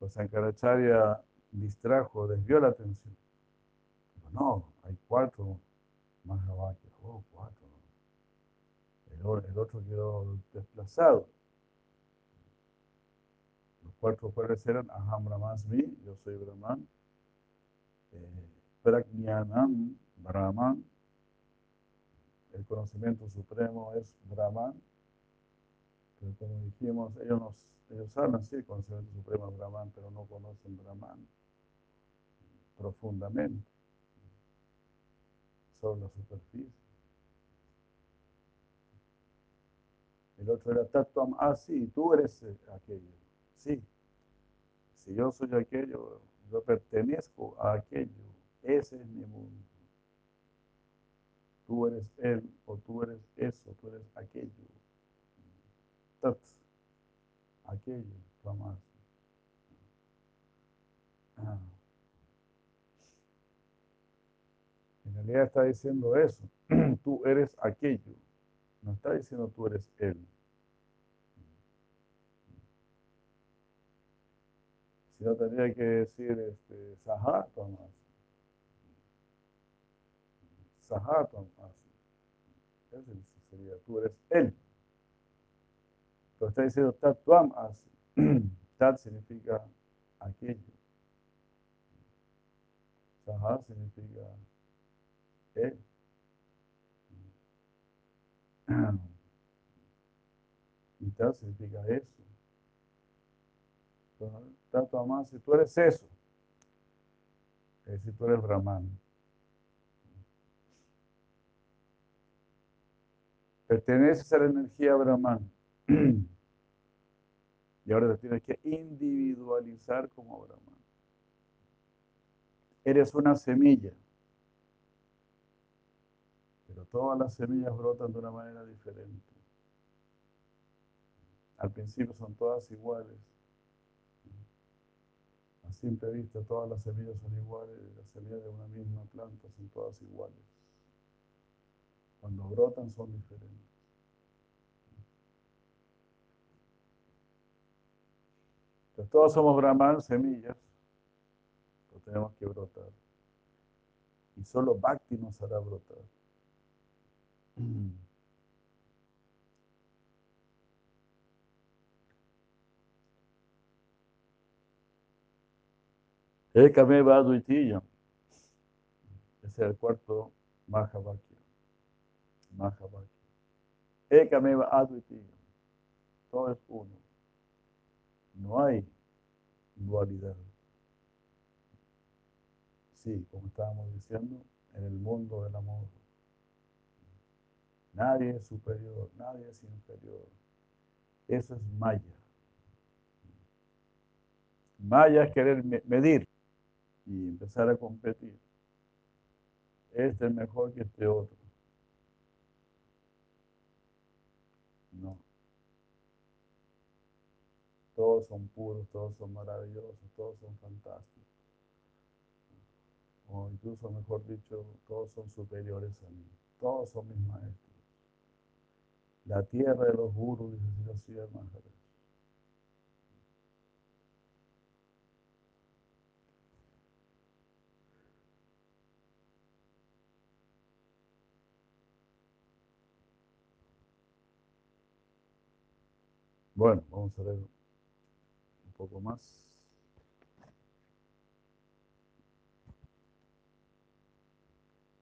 Pues Sankaracharya distrajo, desvió la atención. No, hay cuatro Mahavakyas. Oh, cuatro. El, el otro quedó desplazado. Los cuatro cuales eran Aham Brahmasmi, yo soy Brahman, eh, Prajnanam Brahman, el conocimiento supremo es Brahman, pero como dijimos, ellos, nos, ellos hablan sí, el conocimiento supremo Brahman, pero no conocen Brahman profundamente, sobre la superficie. El otro era Tattvam, ah, sí, tú eres eh, aquello. Sí, si yo soy aquello, yo pertenezco a aquello. Ese es mi mundo. Tú eres él, o tú eres eso, tú eres aquello. Aquello, jamás. Ah. realidad está diciendo eso. tú eres aquello. No está diciendo tú eres él. Si no tendría que decir este, Sahatam Sahatam Ese sería, tú eres él. Pero está diciendo Tatuam Asi. Tat significa aquello. Saha significa él. Y Tat significa eso. Tatuam si tú eres eso. Es decir, tú eres Brahman. Perteneces a la energía Brahman. Y ahora te tienes que individualizar como Brahman. Eres una semilla. Pero todas las semillas brotan de una manera diferente. Al principio son todas iguales. A simple vista todas las semillas son iguales. Las semillas de una misma planta son todas iguales. Cuando brotan son diferentes. Todos somos Brahman, semillas, pero tenemos que brotar. Y solo Bhakti nos hará brotar. Ekameva Advaitiya. Ese es el cuarto Mahavakya. Mahavakya. Ekameva Advaitiya. Todo es uno. No hay dualidad. Sí, como estábamos diciendo, en el mundo del amor. Nadie es superior, nadie es inferior. Eso es Maya. Maya es querer medir y empezar a competir. Este es mejor que este otro. No todos son puros, todos son maravillosos, todos son fantásticos. O incluso, mejor dicho, todos son superiores a mí. Todos son mis maestros. La tierra de los gurus, dice así Maharaj. Bueno, vamos a ver poco más.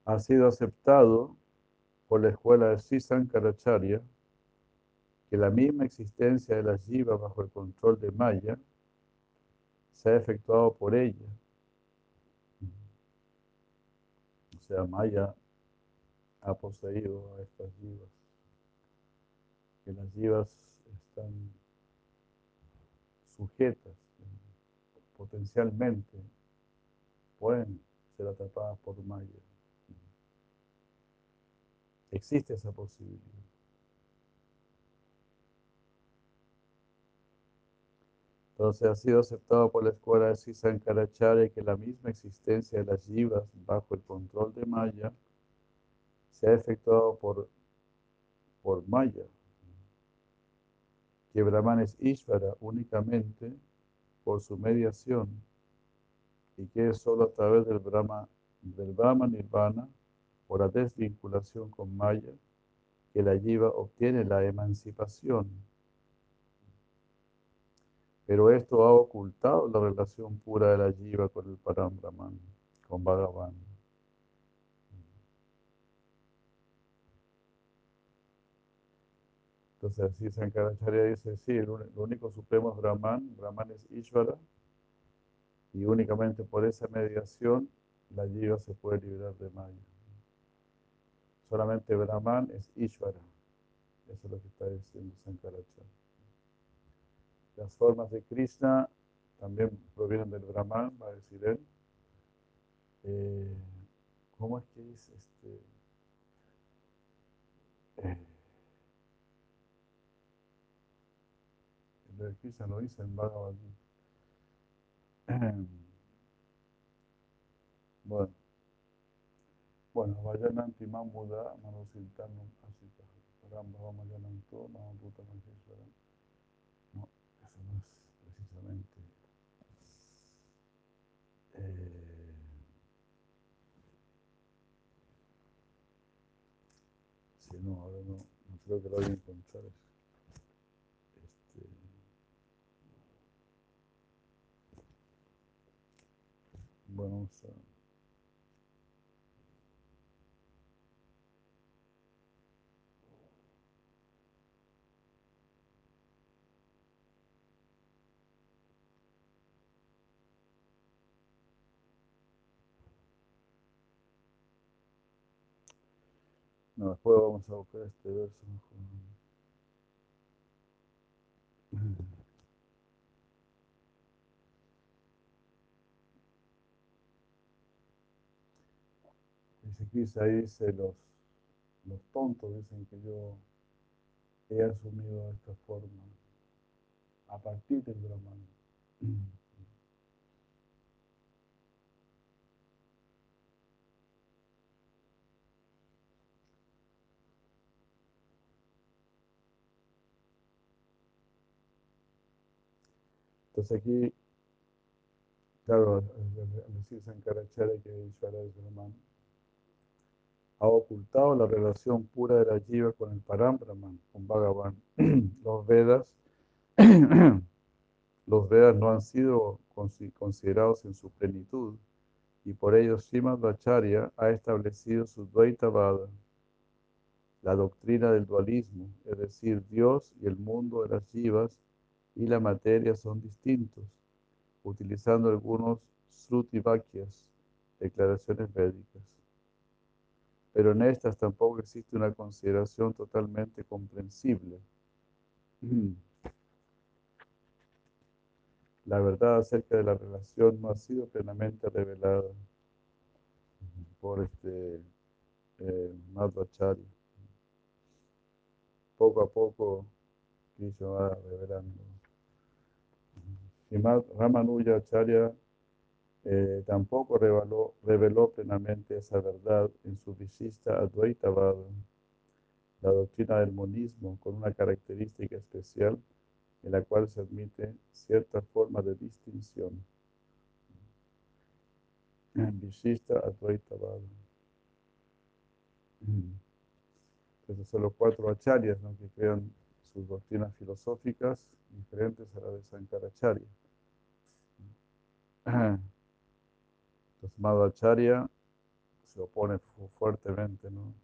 Ha sido aceptado por la escuela de Sisan Karacharya que la misma existencia de la jiva bajo el control de Maya se ha efectuado por ella. O sea, Maya ha poseído a estas jivas. Que las jivas están sujetas potencialmente pueden ser atrapadas por Maya. Existe esa posibilidad. Entonces ha sido aceptado por la escuela de Sisankaracharya que la misma existencia de las yivas bajo el control de Maya se ha efectuado por, por Maya, que Brahman es Ishvara únicamente por su mediación y que es solo a través del Brahma, del Brahma Nirvana, por la desvinculación con Maya, que la Jiva obtiene la emancipación. Pero esto ha ocultado la relación pura de la Jiva con el Param Brahman, con Bhagavan. Entonces así Sankaracharya dice, sí, el, único supremo es Brahman, Brahman es Ishvara, y únicamente por esa mediación la jiva se puede liberar de Maya. Solamente Brahman es Ishvara. Eso es lo que está diciendo Sankaracharya. Las formas de Krishna también provienen del Brahman, va a decir él. Eh, ¿Cómo es que dice este? Eh, de Krishna lo dice en Bhagavad Gita. Bueno. Bueno, Vayananti Mamuda, Manusintanum Asita, Parambhava Mayananto, Mahambuta Maheshwara. No, eso no es precisamente. Eh, sí, no, ahora no, no creo que lo voy a encontrar. Este, bueno, a. No, después vamos a buscar este verso ahí dice los, los tontos dicen que yo he asumido esta forma a partir del Brahman. Entonces aquí, claro, al decir Sankaracharya que Ishvara es Brahman, ha ocultado la relación pura de la jiva con el Parambrahman, con Bhagavan. Los Vedas, los Vedas no han sido considerados en su plenitud y por ello Srimad Acharya ha establecido su Dvaita Vada, la doctrina del dualismo, es decir, Dios y el mundo de las jivas y la materia son distintos, utilizando algunos Sruti declaraciones védicas. Pero en estas tampoco existe una consideración totalmente comprensible. La verdad acerca de la relación no ha sido plenamente revelada por este eh. Poco a poco Krishna va revelando. Srimad Ramanuja Acharya eh, tampoco reveló, reveló, plenamente esa verdad en su visista Advaita Vada, la doctrina del monismo, con una característica especial en la cual se admite cierta forma de distinción. Vishista Advaita Vada. Entonces son los cuatro acharyas ¿no? que crean sus doctrinas filosóficas diferentes a la de Sankaracharya. Entonces Madhvacharya se opone fuertemente, ¿no?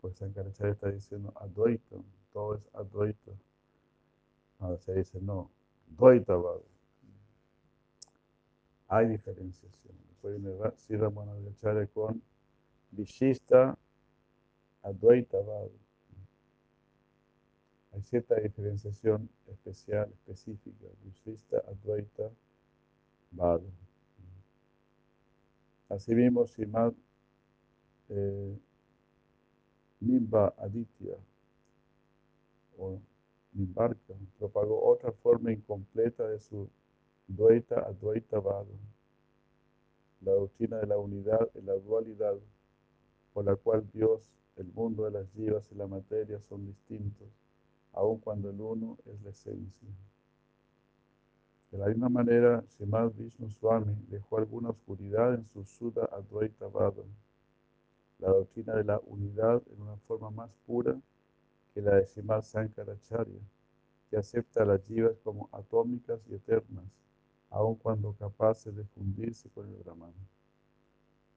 Pues Sankaracharya está diciendo Advaita, todo es Advaita. Madhvacharya dice no, Dvaita Vada. Hay diferenciación. Después viene Sri Madhvacharya con Vishista Advaita Vada. Hay cierta diferenciación especial, específica, Vishista Advaita Vada. Asimismo, Srimad eh, Nimba Aditya o Nimbarka propagó otra forma incompleta de su Dvaita Advaita Vada, la doctrina de la unidad y la dualidad, por la cual Dios, el mundo de las jivas y la materia son distintos, aun cuando el uno es la esencia. De la misma manera, Srimad Vishnu Swami dejó alguna oscuridad en su Sudha Advaita Vada, la doctrina de la unidad en una forma más pura que la de Srimad Sankaracharya, que acepta las jivas como atómicas y eternas, aun cuando capaces de fundirse con el Brahman.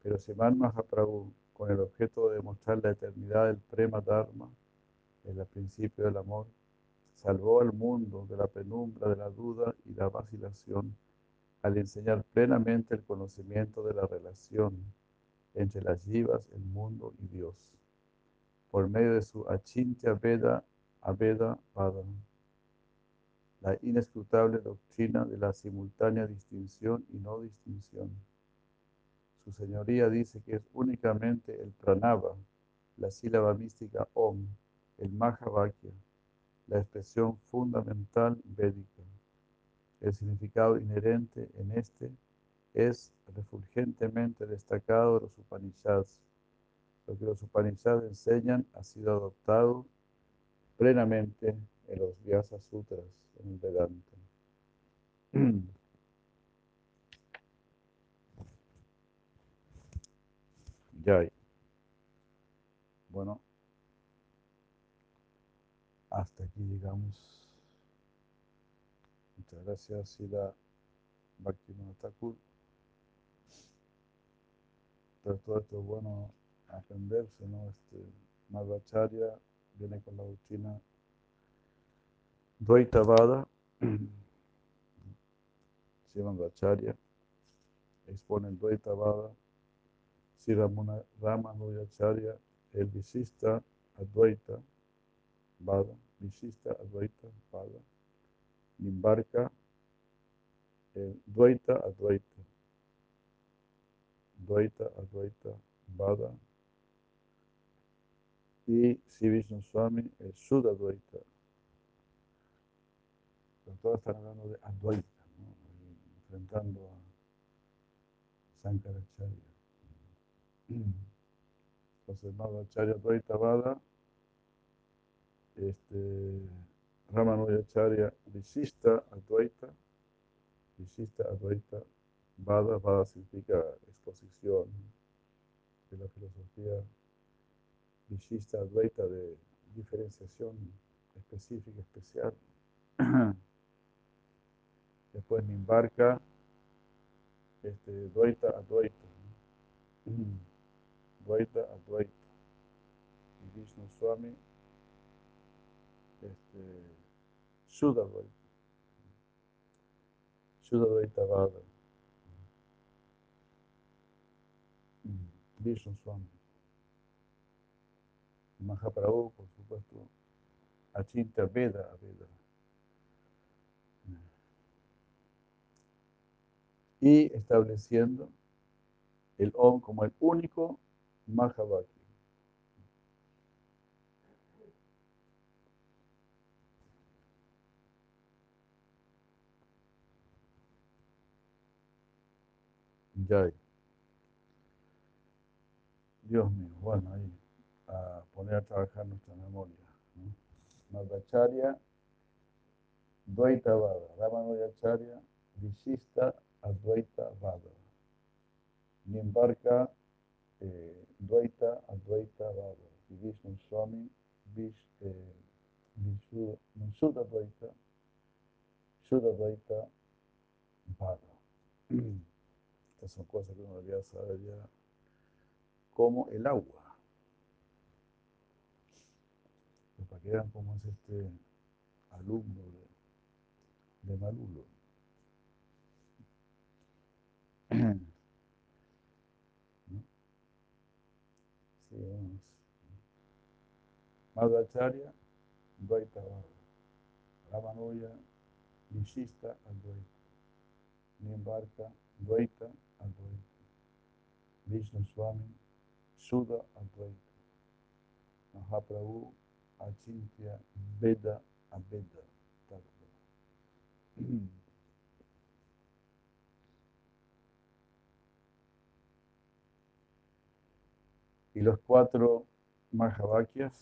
Pero Srimad Mahaprabhu, con el objeto de demostrar la eternidad del Prema Dharma, el principio del amor, salvó al mundo de la penumbra de la duda y la vacilación al enseñar plenamente el conocimiento de la relación entre las yivas, el mundo y Dios, por medio de su Achintya Veda Aveda Vada, la inescrutable doctrina de la simultánea distinción y no distinción. Su señoría dice que es únicamente el pranava, la sílaba mística Om, el Mahavakya, la expresión fundamental védica. El significado inherente en este es refulgentemente destacado de los Upanishads lo que los Upanishads enseñan ha sido adoptado plenamente en los Vyasa Sutras, en el Vedanta. Ya. Bueno, hasta aquí llegamos. Muchas gracias, Sila Bhaktivinoda Thakur. Todo esto es bueno aprenderse, ¿no? Este, Madhacharya viene con la doctrina Dvaitavada, Sivan Madhacharya, expone el Dvaitavada, Sri Ramana Ramanujacharya, el Visista Advaita Vada, Visista Advaita Vada, Nimbarka, el Dvaita Advaita, Dvaita Advaita Vada, y Vishnu Swami, el Sudha Advaita. Pero todos están hablando de Advaita, ¿no? enfrentando a Sankaracharya. Entonces, Madhacharya Advaita Vada, este, Ramanujacharya Visista Advaita, Visista Advaita Vada, Vada significa exposición de la filosofía Visista Advaita de diferenciación específica, especial. Después Nimbarka, este, Dvaita Advaita. Dvaita Advaita. Y Vishnu Swami, este. Shuddha Advaita Vada. Vishnu Swami. Mahaprabhu, por supuesto, Achinta Veda Veda. Y estableciendo el Om como el único Mahavakya. Dios mío, bueno, ahí a poner a trabajar nuestra memoria. Madhacharya, Dvaita Vada, Ramanujacharya, Vishista Advaita Vada. Nimbarka, eh, Dvaita Advaita Vada. Y Vishnu Swami, Vish, eh, Vishu- Shuddha Advaita, Shuddha Advaita Vada. Estas son cosas que uno debería saber ya como el agua. Pues para que vean cómo es este alumno de, Malulo. ¿No? Sí, vamos. Madhacharya, Dvaita. Ramanuja, Vishista Advaita. Nimbarka, Dvaita Advaita. Vishnu Swami, Sudha Advaita. Mahaprabhu, Achintya Veda Abeda. Y los cuatro Mahavakyas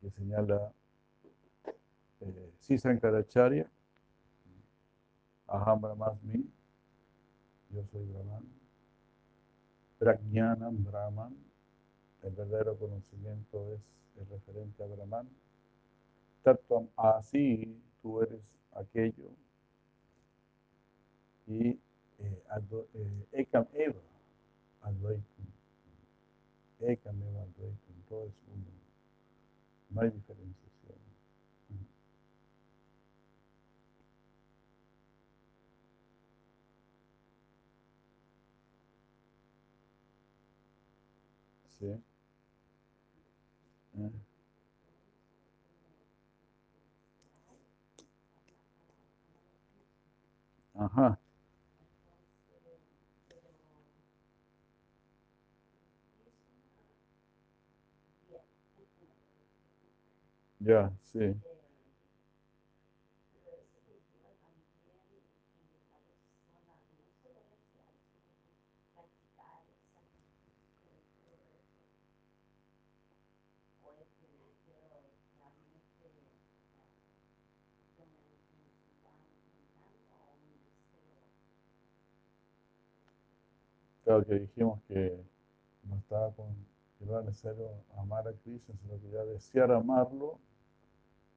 que señala eh, Sisankaracharya, Aham Brahmasmi, yo soy Brahman, Prajnanam Brahman, el verdadero conocimiento es el referente a Brahman. Tattvam así, tú eres aquello. Y eh, eh, Ekam Eva, Advaitam. Ekam Eva Advaitam, todo es uno. No hay diferenciación. Sí. Eh. Ajá. Ya, sí. Claro que dijimos que no estaba con, que no era necesario amar a Krishna, sino que ya desear amarlo,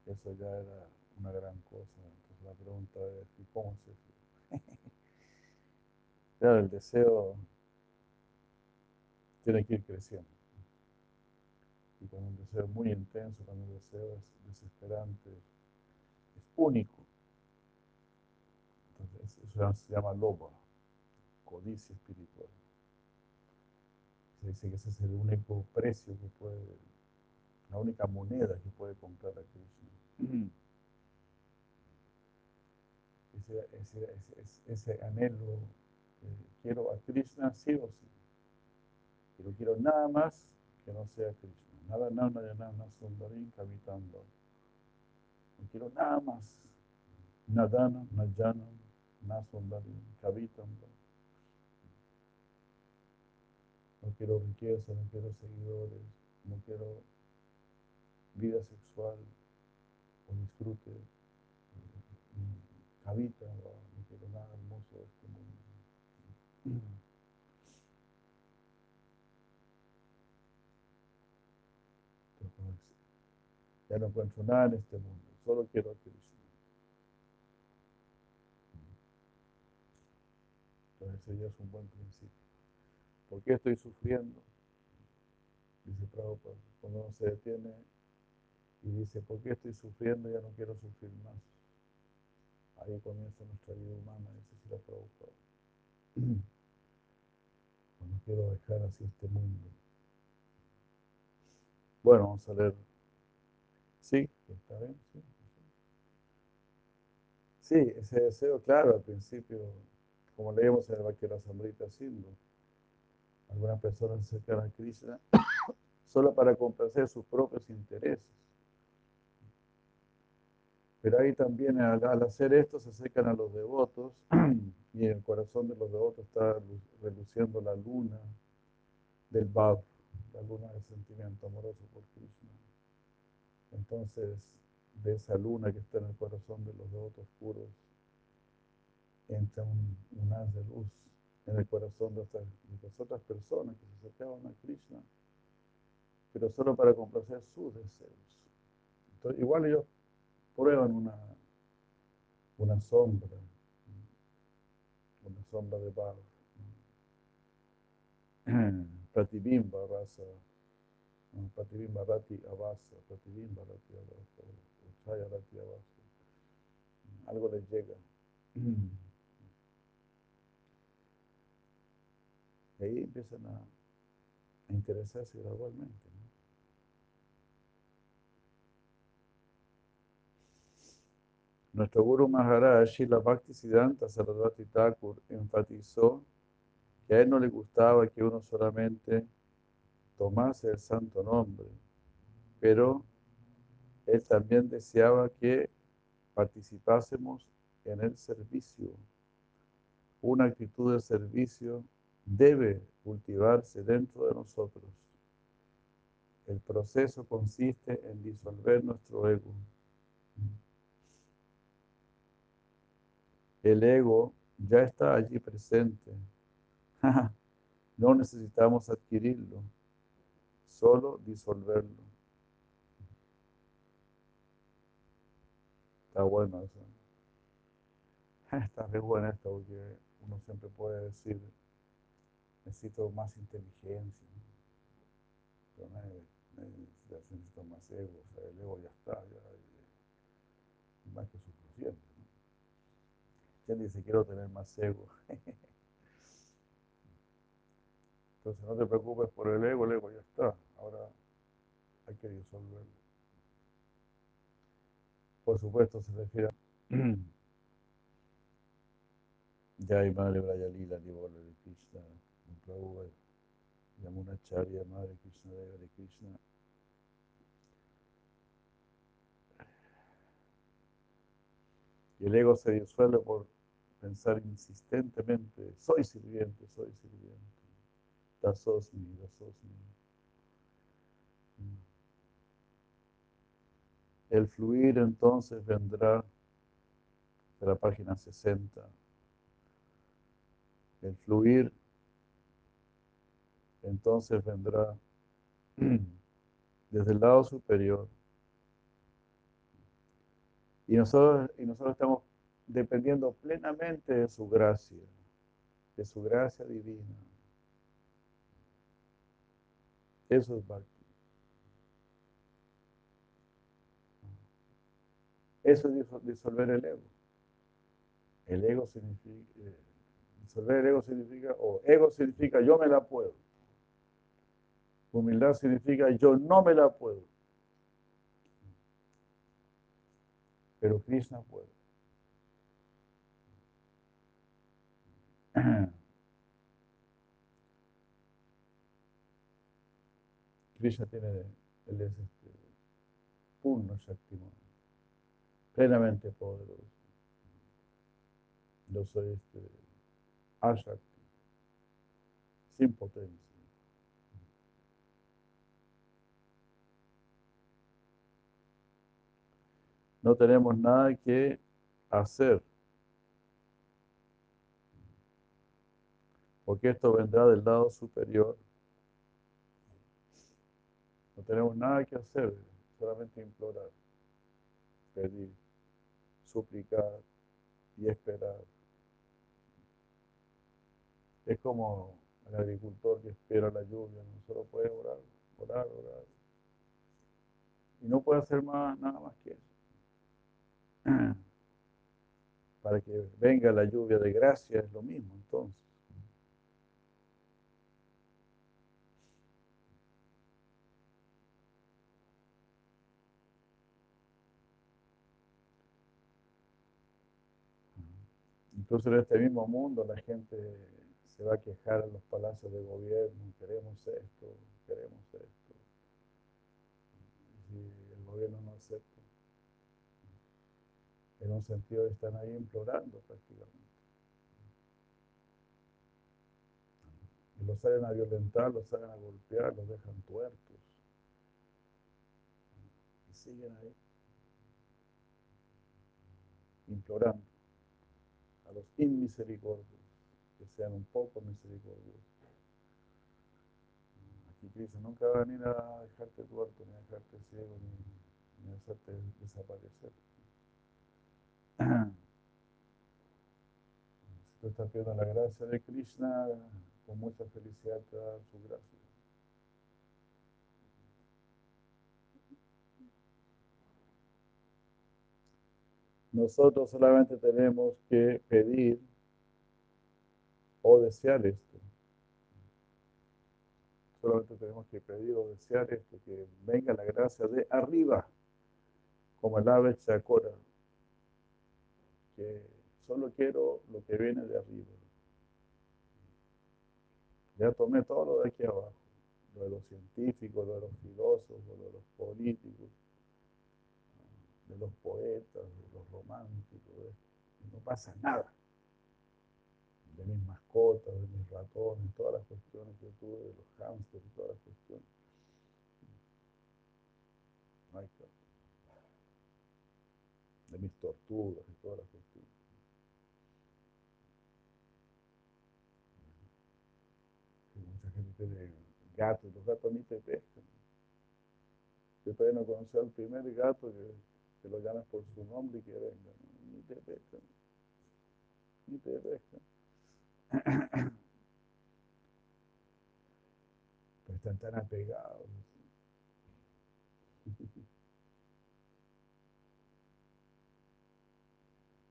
eso ya era una gran cosa. Entonces la pregunta es, ¿y cómo se Claro, el deseo tiene que ir creciendo. Y cuando un deseo es muy intenso, cuando un deseo es desesperante, es único. Entonces, eso se llama loba, codicia espiritual. Se dice que ese es el único precio que puede, la única moneda que puede comprar a Krishna. Ese, ese anhelo, eh, quiero a Krishna sí o sí. No quiero nada más que no sea Krishna. Nada, nada, nada, nada, sundarim kavitando. No quiero nada más. Nadana, Najana, Nasundarim, Kavitanda. No quiero riqueza, no quiero seguidores, no quiero vida sexual o disfrute. Kavita, no quiero nada hermoso de este mundo. Ya no encuentro nada en este mundo, solo quiero a Krishna. Entonces ya es un buen principio. ¿Por qué estoy sufriendo? Dice Prabhupada, cuando uno se detiene y dice, ¿por qué estoy sufriendo? Ya no quiero sufrir más. Ahí comienza nuestra vida humana, dice la Prabhupada. No quiero dejar así este mundo. Bueno, vamos a leer Sí, está bien, sí. Sí, ese deseo, claro, al principio, como leemos en el Vaquera Sambrita Sindhu, algunas personas se acercan a Krishna solo para complacer sus propios intereses. Pero ahí también al, hacer esto se acercan a los devotos y el corazón de los devotos está reluciendo la luna del Bhav, la luna del sentimiento amoroso por Krishna. Entonces, de esa luna que está en el corazón de los devotos puros, entra un, haz de luz en el corazón de, las otras personas que se acercaban a Krishna, pero solo para complacer sus deseos. Entonces, igual ellos prueban una, una sombra, una sombra de paz. Pratibimba rasa Pratibimba Rati Avasa, Pratibimba Rati Avasa, Chaya Rati Avasa. Algo les llega. Y ahí empiezan a, a interesarse gradualmente. Nuestro Guru Maharaj, Shila Bhakti Siddhanta Sarasvati Thakur, enfatizó que a él no le gustaba que uno solamente tomase el santo nombre, pero él también deseaba que participásemos en el servicio. Una actitud de servicio debe cultivarse dentro de nosotros. El proceso consiste en disolver nuestro ego. El ego ya está allí presente. no necesitamos adquirirlo solo disolverlo. Está bueno eso. Está muy bueno esto porque uno siempre puede decir, necesito más inteligencia, pero necesito más ego, o sea, el ego ya está, ya, más que suficiente. ¿Quién dice quiero tener más ego? Entonces no te preocupes por el ego, el ego ya está. Ahora hay que disolverlo. Por supuesto se refiere a Jai Madre Brayalila, Nivola de Krishna, Prabhupada, Yamunacharya, Madre Krishna Deva de Krishna. Y el ego se disuelve por pensar insistentemente, soy sirviente, soy sirviente. Dasosmi, Dasosmi. El fluir entonces vendrá de la página 60. El fluir entonces vendrá desde el lado superior. Y nosotros, y nosotros estamos dependiendo plenamente de su gracia, de su gracia divina. Eso es Bhakti. Eso es disolver el ego. El ego significa, eh, disolver el ego significa, o ego significa yo me la puedo. Humildad significa yo no me la puedo. Pero Krishna puede. Krishna tiene, él es este, Purna Shaktiman, plenamente poderoso. Yo soy este, Ashakti, sin potencia. No tenemos nada que hacer. Porque esto vendrá del lado superior. No tenemos nada que hacer, solamente implorar, pedir, suplicar y esperar. Es como el agricultor que espera la lluvia, no solo puede orar, orar, orar. Y no puede hacer más, nada más que eso. Para que venga la lluvia de gracia es lo mismo entonces. Entonces en este mismo mundo la gente se va a quejar en los palacios de gobierno, queremos esto, queremos esto. Y el gobierno no acepta en un sentido están ahí implorando prácticamente. Y los salen a violentar, los salen a golpear, los dejan tuertos. Y siguen ahí, implorando a los inmisericordios que sean un poco misericordiosos. Aquí Cristo nunca va a venir a dejarte tuerto, ni a dejarte ciego, ni, ni a hacerte desaparecer. Si tú estás pidiendo la gracia de Krishna, con mucha felicidad te da su gracia. Nosotros solamente tenemos que pedir o desear esto. Solamente tenemos que pedir o desear esto, que venga la gracia de arriba, como el ave chacora solo quiero lo que viene de arriba. Ya tomé todo lo de aquí abajo, lo de los científicos, lo de los filósofos, lo de los políticos, de los poetas, de los románticos, y no pasa nada. De mis mascotas, de mis ratones, todas las cuestiones que tuve, de los hámsters, todas las cuestiones. No hay de mis tortugas y todas las cuestiones. mucha gente tiene gatos, los gatos ni te pescan. Yo todavía no conocí al primer gato que, que lo llamas por su nombre y que venga, ni te pescan, ni te pescan. Pero están tan apegados.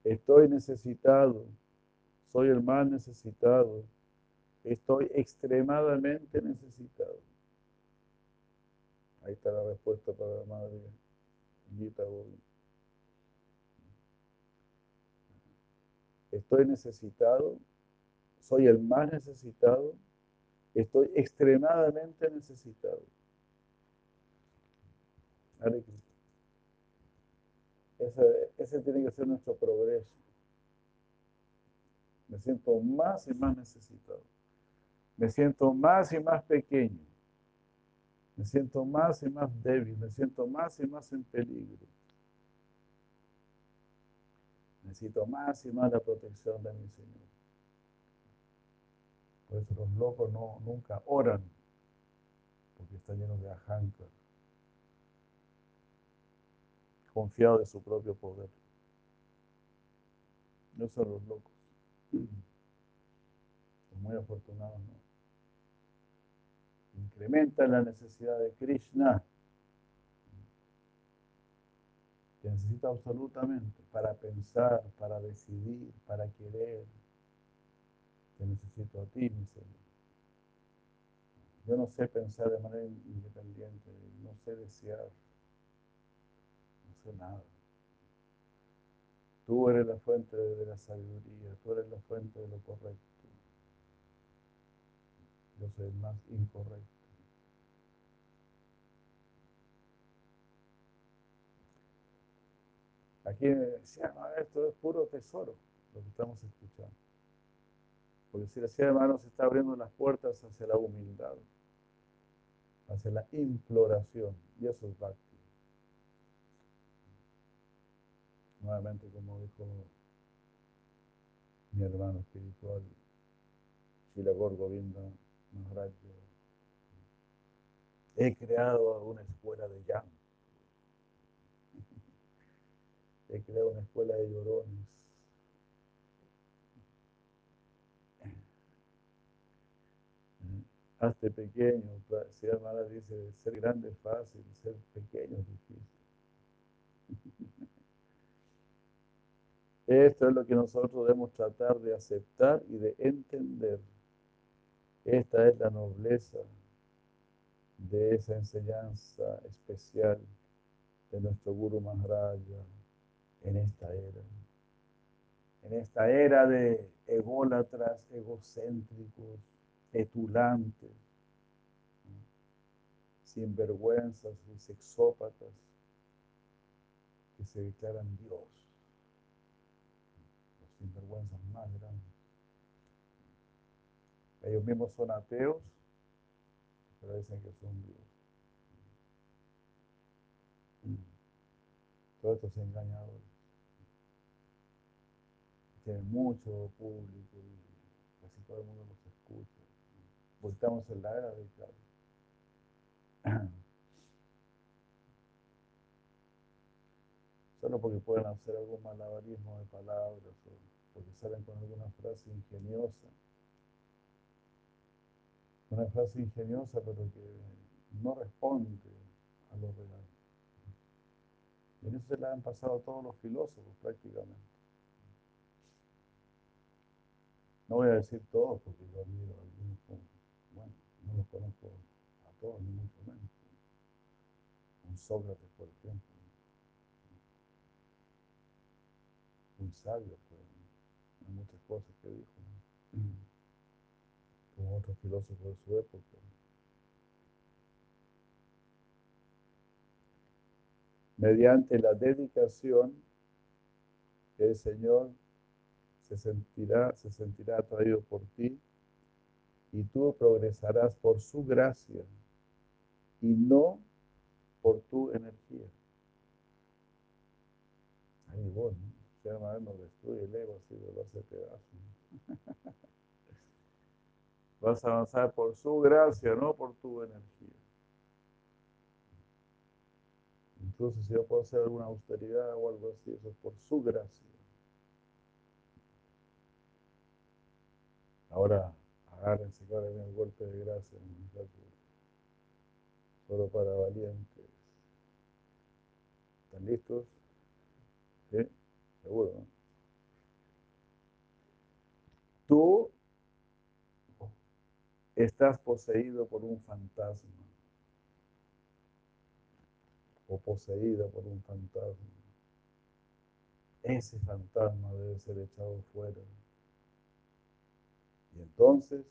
Estoy necesitado, soy el más necesitado, estoy extremadamente necesitado. Ahí está la respuesta para la madre Gita Estoy necesitado, soy el más necesitado, estoy extremadamente necesitado. Ese, ese tiene que ser nuestro progreso. Me siento más y más necesitado. Me siento más y más pequeño. Me siento más y más débil. Me siento más y más en peligro. Necesito más y más la protección de mi Señor. Por eso los locos no, nunca oran porque está lleno de ahankar, confiado de su propio poder. No son los locos. Los muy afortunados, ¿no? Incrementan la necesidad de Krishna que necesito absolutamente para pensar, para decidir, para querer. Te necesito a ti, mi Señor. Yo no sé pensar de manera independiente, no sé desear, nada. Tú eres la fuente de la sabiduría, tú eres la fuente de lo correcto. Yo soy el más incorrecto. Aquí decía, esto es puro tesoro, lo que estamos escuchando. Porque si decía hermano se está abriendo las puertas hacia la humildad, hacia la imploración, y eso es bhakti. Nuevamente, como dijo mi hermano espiritual, Shilagor Govinda Maharaj, he creado una escuela de llanto he creado una escuela de llorones. Hazte pequeño, si hermana dice, ser grande es fácil, ser pequeño es difícil. Esto es lo que nosotros debemos tratar de aceptar y de entender. Esta es la nobleza de esa enseñanza especial de nuestro Guru Maharaja en esta era. En esta era de ególatras, egocéntricos, etulantes, sinvergüenzas y sexópatas que se declaran Dios. Sinvergüenzas más grandes. Ellos mismos son ateos, pero dicen que son Dios. Todos estos engañadores tienen mucho público y casi todo el mundo los escucha. Estamos en la era de Solo porque pueden hacer algún malabarismo de palabras o porque salen con alguna frase ingeniosa. Una frase ingeniosa pero que no responde a lo real. Y en eso se la han pasado todos los filósofos prácticamente. No voy a decir todos porque yo admiro a algunos bueno, no los conozco a todos, ni mucho menos. Un Sócrates, por ejemplo. Muy sabio, cosas que dijo. Como otros filósofos de su época. Mediante la dedicación, el Señor se sentirá, se sentirá atraído por ti y tú progresarás por su gracia y no por tu energía. Ahí vos, ¿no? Se llama no destruye el ego, pedazo. Vas a avanzar por su gracia, no por tu energía. Incluso si yo puedo hacer alguna austeridad o algo así, eso es por su gracia. Ahora agárrense que viene el golpe de gracia, solo para valientes. ¿Están listos? ¿Sí? Seguro, ¿no? Tú estás poseído por un fantasma o poseída por un fantasma. Ese fantasma debe ser echado fuera. Y entonces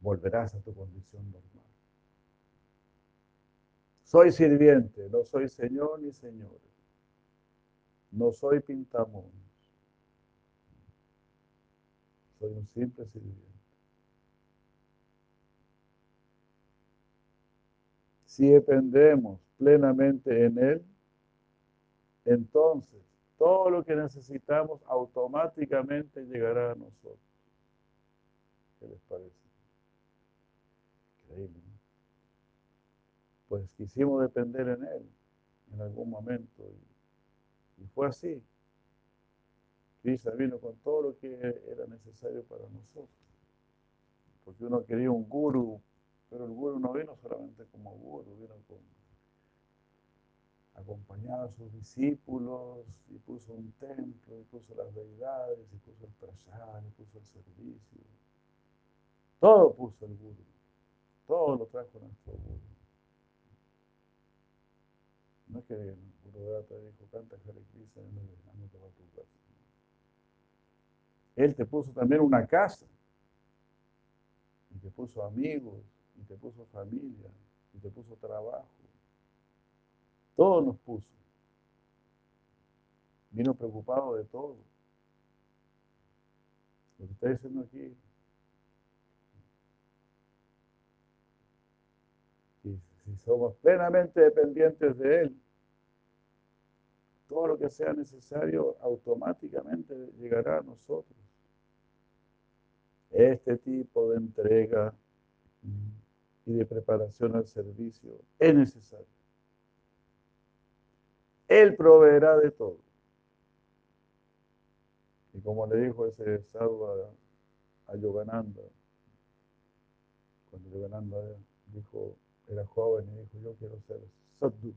volverás a tu condición normal. Soy sirviente, no soy señor ni señores. No soy pintamón. Soy un simple sirviente. Si dependemos plenamente en Él, entonces todo lo que necesitamos automáticamente llegará a nosotros. ¿Qué les parece? Increíble. ¿no? pues quisimos depender en Él en algún momento. Y, y fue así. Krishna vino con todo lo que era necesario para nosotros. Porque uno quería un guru, pero el guru no vino solamente como guru, vino con, acompañado a sus discípulos y puso un templo, y puso las deidades, y puso el prasad, y puso el servicio. Todo puso el guru. Todo lo trajo nuestro guru. No es que el Guru te dijo, canta Hare Krishna y no te va a tu casa. Él te puso también una casa, y te puso amigos, y te puso familia, y te puso trabajo. Todo nos puso. Vino preocupado de todo. Lo que está diciendo aquí. Si somos plenamente dependientes de Él, todo lo que sea necesario automáticamente llegará a nosotros. Este tipo de entrega y de preparación al servicio es necesario. Él proveerá de todo. Y como le dijo ese sadhu a, Yogananda, cuando Yogananda dijo, era joven y dijo, yo quiero ser sadhu.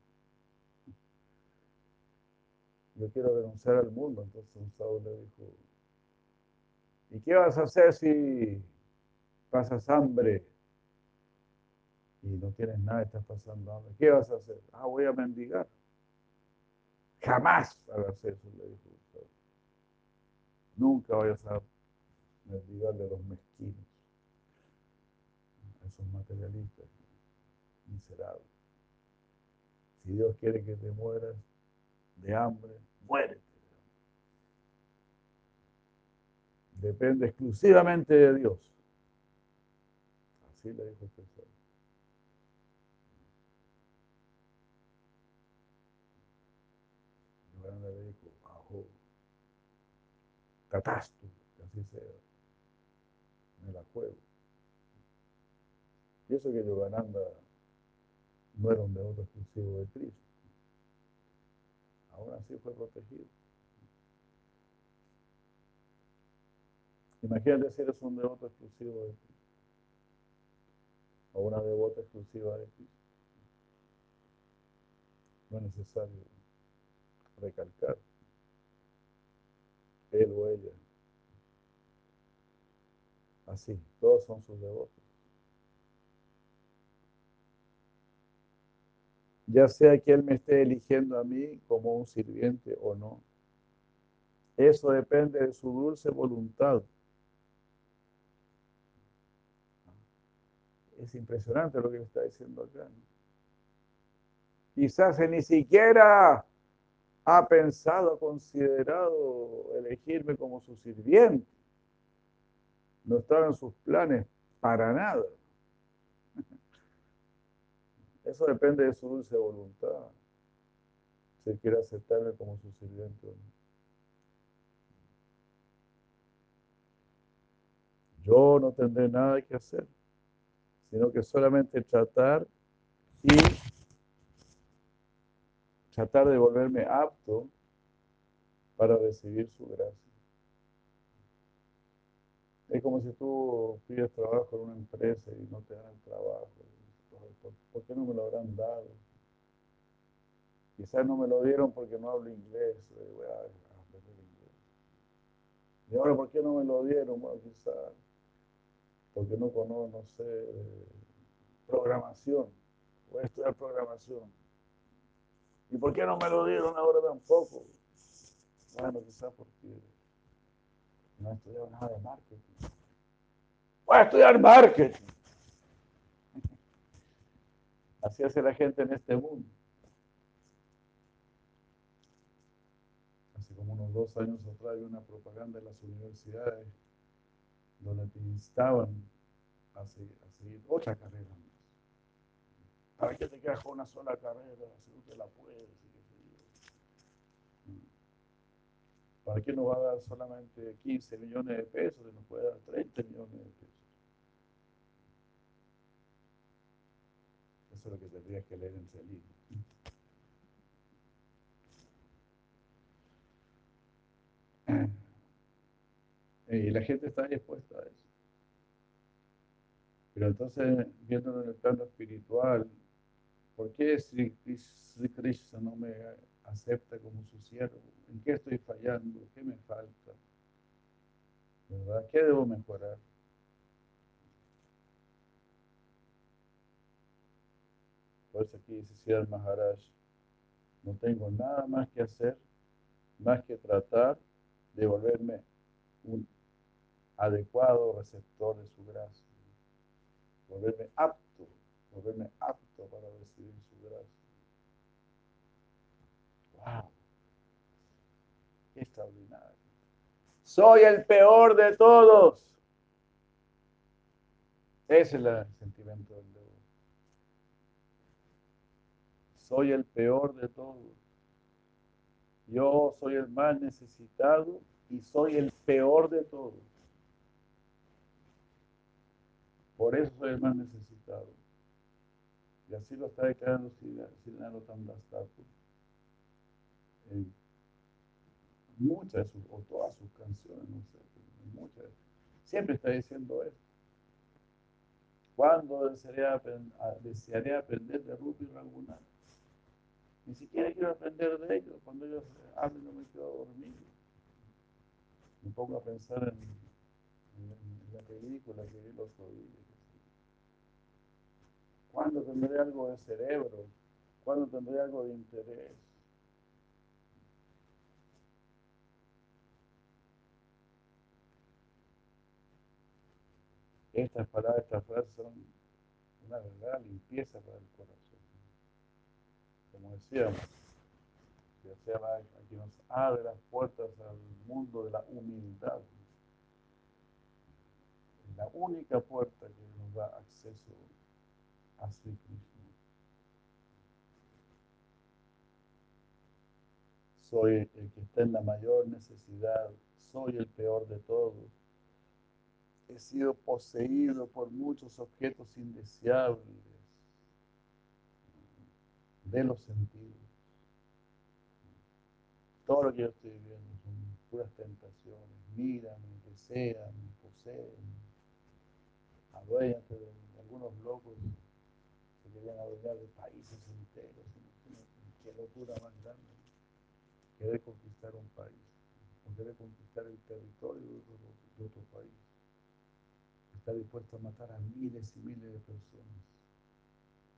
Yo quiero renunciar al mundo. Entonces sadhu le dijo, ¿y qué vas a hacer si pasas hambre? Y no tienes nada, estás pasando hambre. ¿Qué vas a hacer? Ah, voy a mendigar. Jamás hagas eso, le dijo usted. Nunca vayas a mendigarle a los mezquinos, a esos materialistas miserables. Si Dios quiere que te mueras de hambre, muérete. Depende exclusivamente de Dios. Así le dijo usted. le dijo, ajo, catástrofe, así sea, me la juego. Y eso que Yogananda no era un devoto exclusivo de Cristo. Aún así fue protegido. Imagínate si eres un devoto exclusivo de Cristo. O una devota exclusiva de Cristo. No es necesario recalcar, él o ella. Así, todos son sus devotos. Ya sea que Él me esté eligiendo a mí como un sirviente o no. Eso depende de su dulce voluntad. Es impresionante lo que está diciendo acá. Quizás ni siquiera ha pensado, ha considerado elegirme como su sirviente. No estaba en sus planes para nada. Eso depende de su dulce voluntad. Si quiere aceptarme como su sirviente o no. Yo no tendré nada que hacer, sino que solamente tratar y tratar de volverme apto para recibir su gracia. Es como si tú pides trabajo en una empresa y no te dan el trabajo. ¿Por qué no me lo habrán dado? Quizás no me lo dieron porque no hablo inglés. Voy a aprender inglés. Y ahora, ¿por qué no me lo dieron? Bueno, quizás porque no conozco, no sé, programación. Voy a estudiar programación. ¿Y por qué no me lo dieron ahora tampoco? Bueno, quizás porque no he estudiado nada de marketing. Voy a estudiar marketing. Así hace la gente en este mundo. Hace como unos dos años atrás hay una propaganda en las universidades donde te instaban a seguir, otra carrera ¿Para qué te quedas con una sola carrera? Si no te la puedes. ¿Para qué no va a dar solamente 15 millones de pesos y nos puede dar 30 millones de pesos? Eso es lo que tendrías que leer en ese libro. Y la gente está dispuesta a eso. Pero entonces, viéndolo en el plano espiritual, ¿por qué Sri Krishna no me acepta como su siervo? ¿En qué estoy fallando? ¿Qué me falta? ¿Verdad? ¿Qué debo mejorar? Por eso aquí dice Siddhar Maharaj, no tengo nada más que hacer, más que tratar de volverme un adecuado receptor de su gracia, volverme apto, volverme apto para recibir su gracia. ¡Wow! ¡Qué extraordinario! Soy el peor de todos. Ese es el sentimiento del devoto. Soy el peor de todos. Yo soy el más necesitado y soy el peor de todos. Por eso soy el más necesitado. Y así lo está declarando Siddhartha Tandastaku. En muchas de sus, o todas sus canciones, no sé, muchas, siempre está diciendo eso. ¿Cuándo desearé, aprender de Rupi Raghunath? Ni siquiera quiero aprender de ellos. Cuando ellos hablan, no me quedo dormido. Me pongo a pensar en, en la película que vi otro día. ¿Cuándo tendré algo de cerebro? ¿Cuándo tendré algo de interés? Estas palabras, estas frases son una verdadera limpieza para el corazón. Como decíamos, que sea aquí nos abre las puertas al mundo de la humildad. Es la única puerta que nos da acceso a Sri Krishna. Soy el que está en la mayor necesidad, soy el peor de todos. He sido poseído por muchos objetos indeseables de los sentidos. Todo lo que yo estoy viviendo son puras tentaciones. Miran, desean, poseen, adueñate de algunos locos querían adueñar de países enteros. Qué locura más grande. Querer conquistar un país, o querer conquistar el territorio de de otro país. Está dispuesto a matar a miles y miles de personas,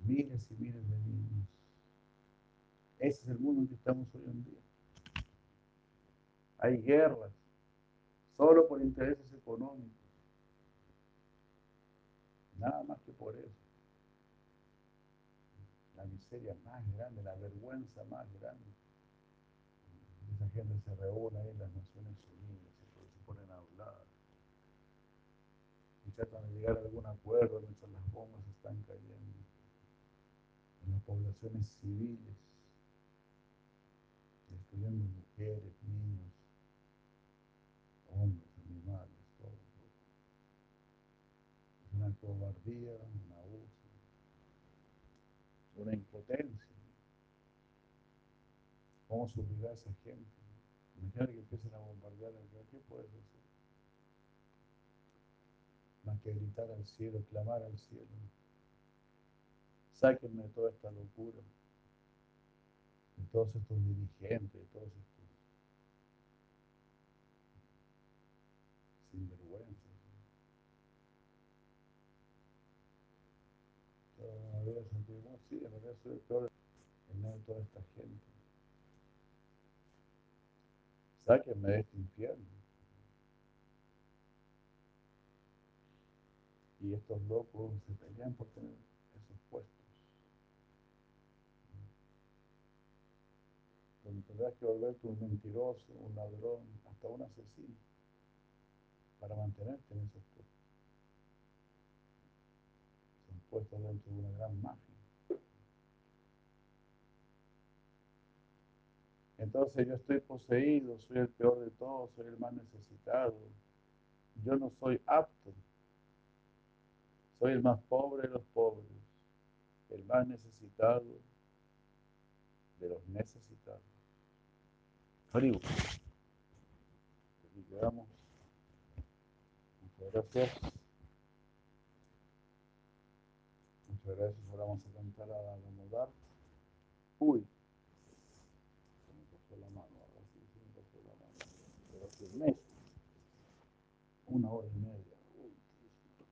miles y miles de niños. Ese es el mundo en que estamos hoy en día. Hay guerras, solo por intereses económicos. Nada más que por eso la miseria más grande, la vergüenza más grande. Esa gente se reúne ahí en las Naciones Unidas, se ponen a hablar y tratan de llegar a algún acuerdo mientras las bombas están cayendo en las poblaciones civiles, destruyendo mujeres, niños, hombres, animales, todo. Es una cobardía, un abuso una impotencia. ¿Cómo subirá a esa gente? Imagínate que empiecen a bombardear el ¿qué puedes hacer? Más que gritar al cielo, clamar al cielo. Sáquenme de toda esta locura, todos estos dirigentes, de todos estos sinvergüenzas. Todavía sentimos sí, en realidad soy el peor en medio de toda esta gente. Sáquenme de este infierno. Y estos locos se pelean por tener esos puestos. Donde tendrás que volverte un mentiroso, un ladrón, hasta un asesino, para mantenerte en esos puestos. Son puestos dentro de una gran mafia. Entonces yo estoy poseído, soy el peor de todos, soy el más necesitado. Yo no soy apto. Soy el más pobre de los pobres. el más necesitado de los necesitados. Haribu. Aquí quedamos. Muchas gracias. Muchas gracias. Ahora vamos a cantar a la Modar. Uy. Me pasó la mano. Ahora sí se me pasó la mano. Una hora y media. Uy, Cristo.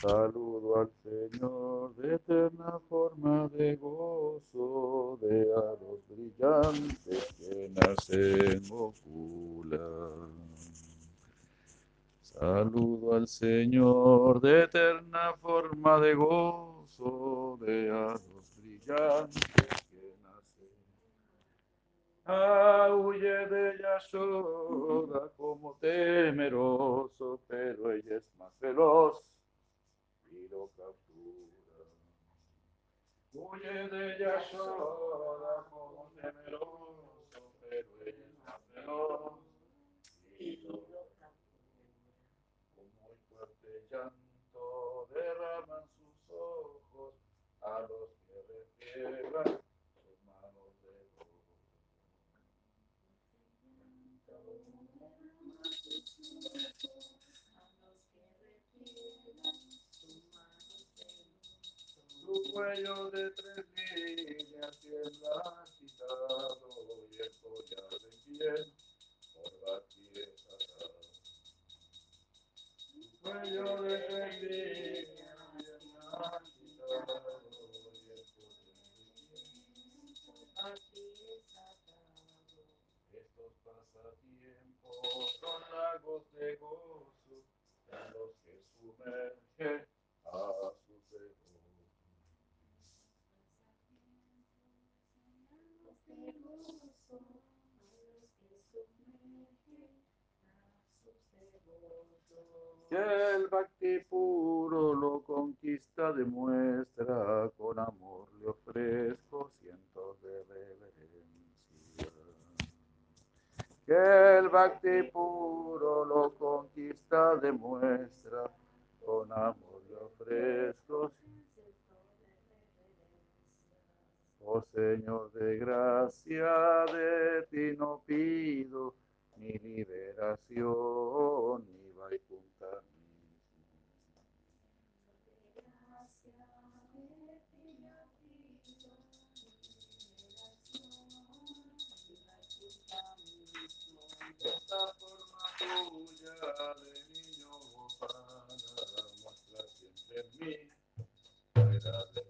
Saludo al Señor de eterna forma de gozo, de aros brillantes que nacen oculan. Saludo al Señor de eterna forma de gozo, de aros brillantes que nacen. Ah, huye de Yashoda como temeroso, pero ella es más veloz captura. Huye de Yashoda como temeroso, pero ella es más veloz y. Con muy fuerte llanto derraman sus ojos a los que repliegan cuello de tres líneas tiembla agitado y el collar de piel por la tierra. Su cuello de tres líneas tiembla agitado y el collar de piel estos pasatiempos son lagos de gozo en los que sumerge a su Señor. Que el bhakti puro lo conquista, demuestra, con amor le ofrezco cientos de reverencias. Que el bhakti puro lo conquista, demuestra, con amor le ofrezco. Oh Señor de gracia, de ti no pido ni liberación ni vaikunta Esta forma tuya de niño muestra siempre mí